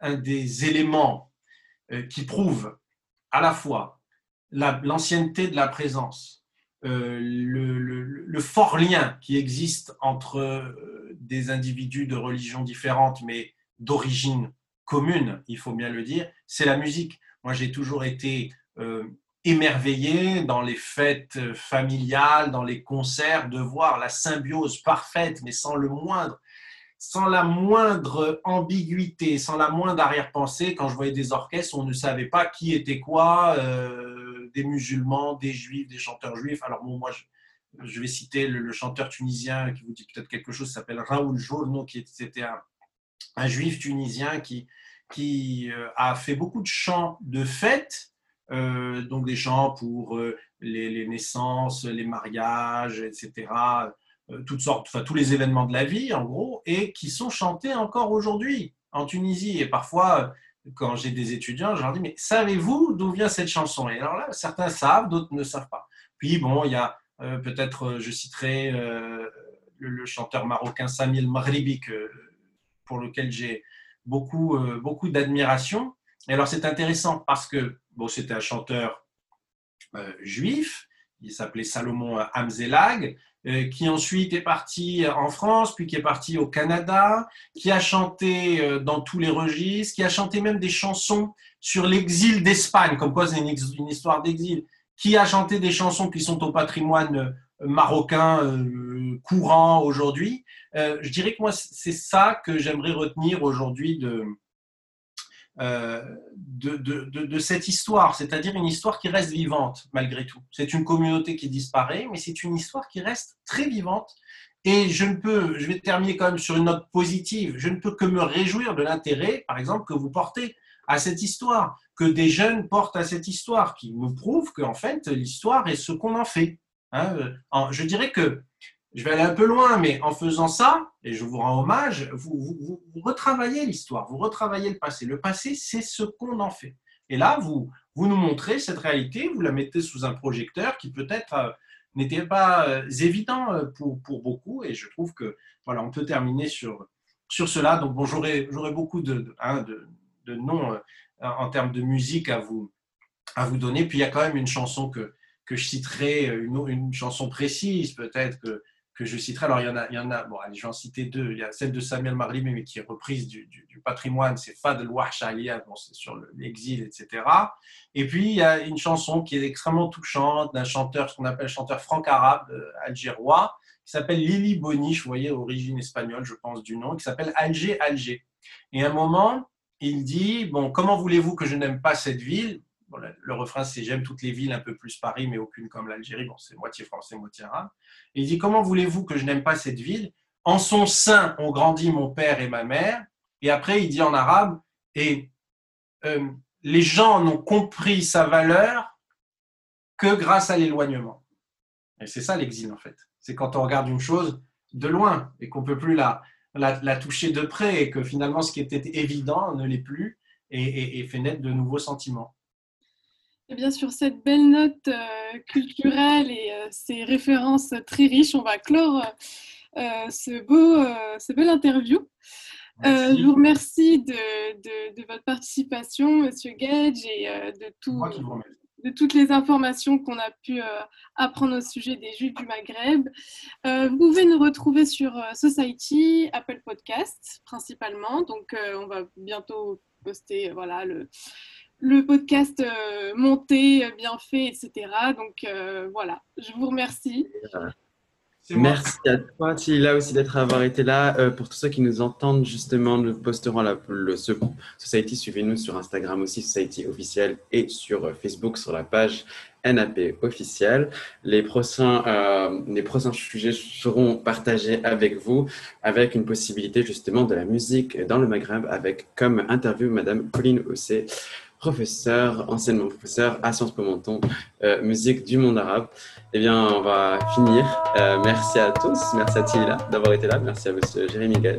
un, des éléments qui prouve à la fois l'ancienneté de la présence, le, le, fort lien qui existe entre des individus de religions différentes, mais d'origine commune, il faut bien le dire, c'est la musique. Moi, j'ai toujours été euh, émerveillé dans les fêtes familiales, dans les concerts, de voir la symbiose parfaite, mais sans le moindre, sans la moindre ambiguïté, sans la moindre arrière-pensée. Quand je voyais des orchestres, on ne savait pas qui était quoi, euh, des musulmans, des juifs, des chanteurs juifs. Alors bon, moi, je, vais citer le, chanteur tunisien qui vous dit peut-être quelque chose, s'appelle Raoul Journo, qui était un, juif tunisien qui, qui euh, a fait beaucoup de chants de fête, euh, donc des chants pour euh, les, naissances, les mariages, etc., toutes sortes, enfin tous les événements de la vie, en gros, et qui sont chantés encore aujourd'hui en Tunisie. Et parfois, quand j'ai des étudiants, je leur dis, mais savez-vous d'où vient cette chanson? Et alors là, certains savent, d'autres ne savent pas. Puis, bon, il y a peut-être, je citerai le, chanteur marocain Samil Maghribi, pour lequel j'ai beaucoup, euh, beaucoup d'admiration. Et alors c'est intéressant parce que bon, c'était un chanteur euh, juif, il s'appelait Salomon Hamzelag, euh, qui ensuite est parti en France, puis qui est parti au Canada, qui a chanté dans tous les registres, qui a chanté même des chansons sur l'exil d'Espagne, comme quoi c'est une, histoire d'exil, qui a chanté des chansons qui sont au patrimoine marocain courant aujourd'hui. Euh, je dirais que moi, c'est ça que j'aimerais retenir aujourd'hui euh, de, de, de, cette histoire, c'est-à-dire une histoire qui reste vivante malgré tout. C'est une communauté qui disparaît, mais c'est une histoire qui reste très vivante. Et je ne peux, je vais terminer quand même sur une note positive, je ne peux que me réjouir de l'intérêt, par exemple, que vous portez à cette histoire, que des jeunes portent à cette histoire, qui me prouve qu'en fait, l'histoire est ce qu'on en fait. Hein. Je dirais que je vais aller un peu loin, mais en faisant ça, et je vous rends hommage, vous, retravaillez l'histoire, vous retravaillez le passé. Le passé, c'est ce qu'on en fait. Et là, vous, vous nous montrez cette réalité, vous la mettez sous un projecteur qui peut-être euh, n'était pas euh, évident euh, pour, pour, beaucoup. Et je trouve que voilà, on peut terminer sur, sur cela. Donc, bon, j'aurais beaucoup de, hein, de, de, noms en termes de musique à vous, à vous donner. Puis il y a quand même une chanson que, que je citerai, une, une chanson précise peut-être que que je citerai. Alors, il y en a, il y en a bon, allez, je vais en citer deux. Il y a celle de Samuel Marlim, mais qui est reprise du, du, patrimoine, c'est Fad el bon, c'est sur l'exil, etc. Et puis, il y a une chanson qui est extrêmement touchante d'un chanteur, ce qu'on appelle chanteur franc-arabe euh, algérois, qui s'appelle Lili Boni, vous voyez, origine espagnole, je pense, du nom, qui s'appelle Alger, Alger. Et à un moment, il dit, bon, comment voulez-vous que je n'aime pas cette ville? Le, refrain, c'est J'aime toutes les villes, un peu plus Paris, mais aucune comme l'Algérie. Bon, c'est moitié français, moitié arabe. il dit Comment voulez-vous que je n'aime pas cette ville? En son sein ont grandi mon père et ma mère. Et après, il dit en arabe Et euh, les gens n'ont compris sa valeur que grâce à l'éloignement. Et c'est ça l'exil, en fait. C'est quand on regarde une chose de loin et qu'on ne peut plus la, toucher de près et que finalement, ce qui était évident ne l'est plus et fait naître de nouveaux sentiments. Et bien, sur cette belle note euh, culturelle et euh, ces références très riches, on va clore euh, ce beau, ce belle interview. je vous remercie de, de, votre participation, Monsieur Gage, et de, tout, de toutes les informations qu'on a pu apprendre au sujet des Juifs du Maghreb. vous pouvez nous retrouver sur Society, Apple Podcast principalement. Donc, on va bientôt poster voilà, le, le podcast euh, monté, bien fait, etc. Donc euh, voilà, je vous remercie. Merci à toi, Tila, aussi d'être avoir été là. Euh, pour tous ceux qui nous entendent, justement, nous posterons la, le ce, Society. Suivez-nous sur Instagram aussi, Society officiel, et sur euh, Facebook, sur la page NAP officielle. Les prochains, euh, les prochains sujets seront partagés avec vous, avec une possibilité justement de la musique dans le Maghreb, avec comme interview Madame Pauline Ossé professeur, anciennement professeur à Sciences Po Menton, euh, musique du monde arabe. Eh bien, on va finir. Euh, merci à tous, merci à Tila d'avoir été là, merci à Monsieur Jérémy Gage.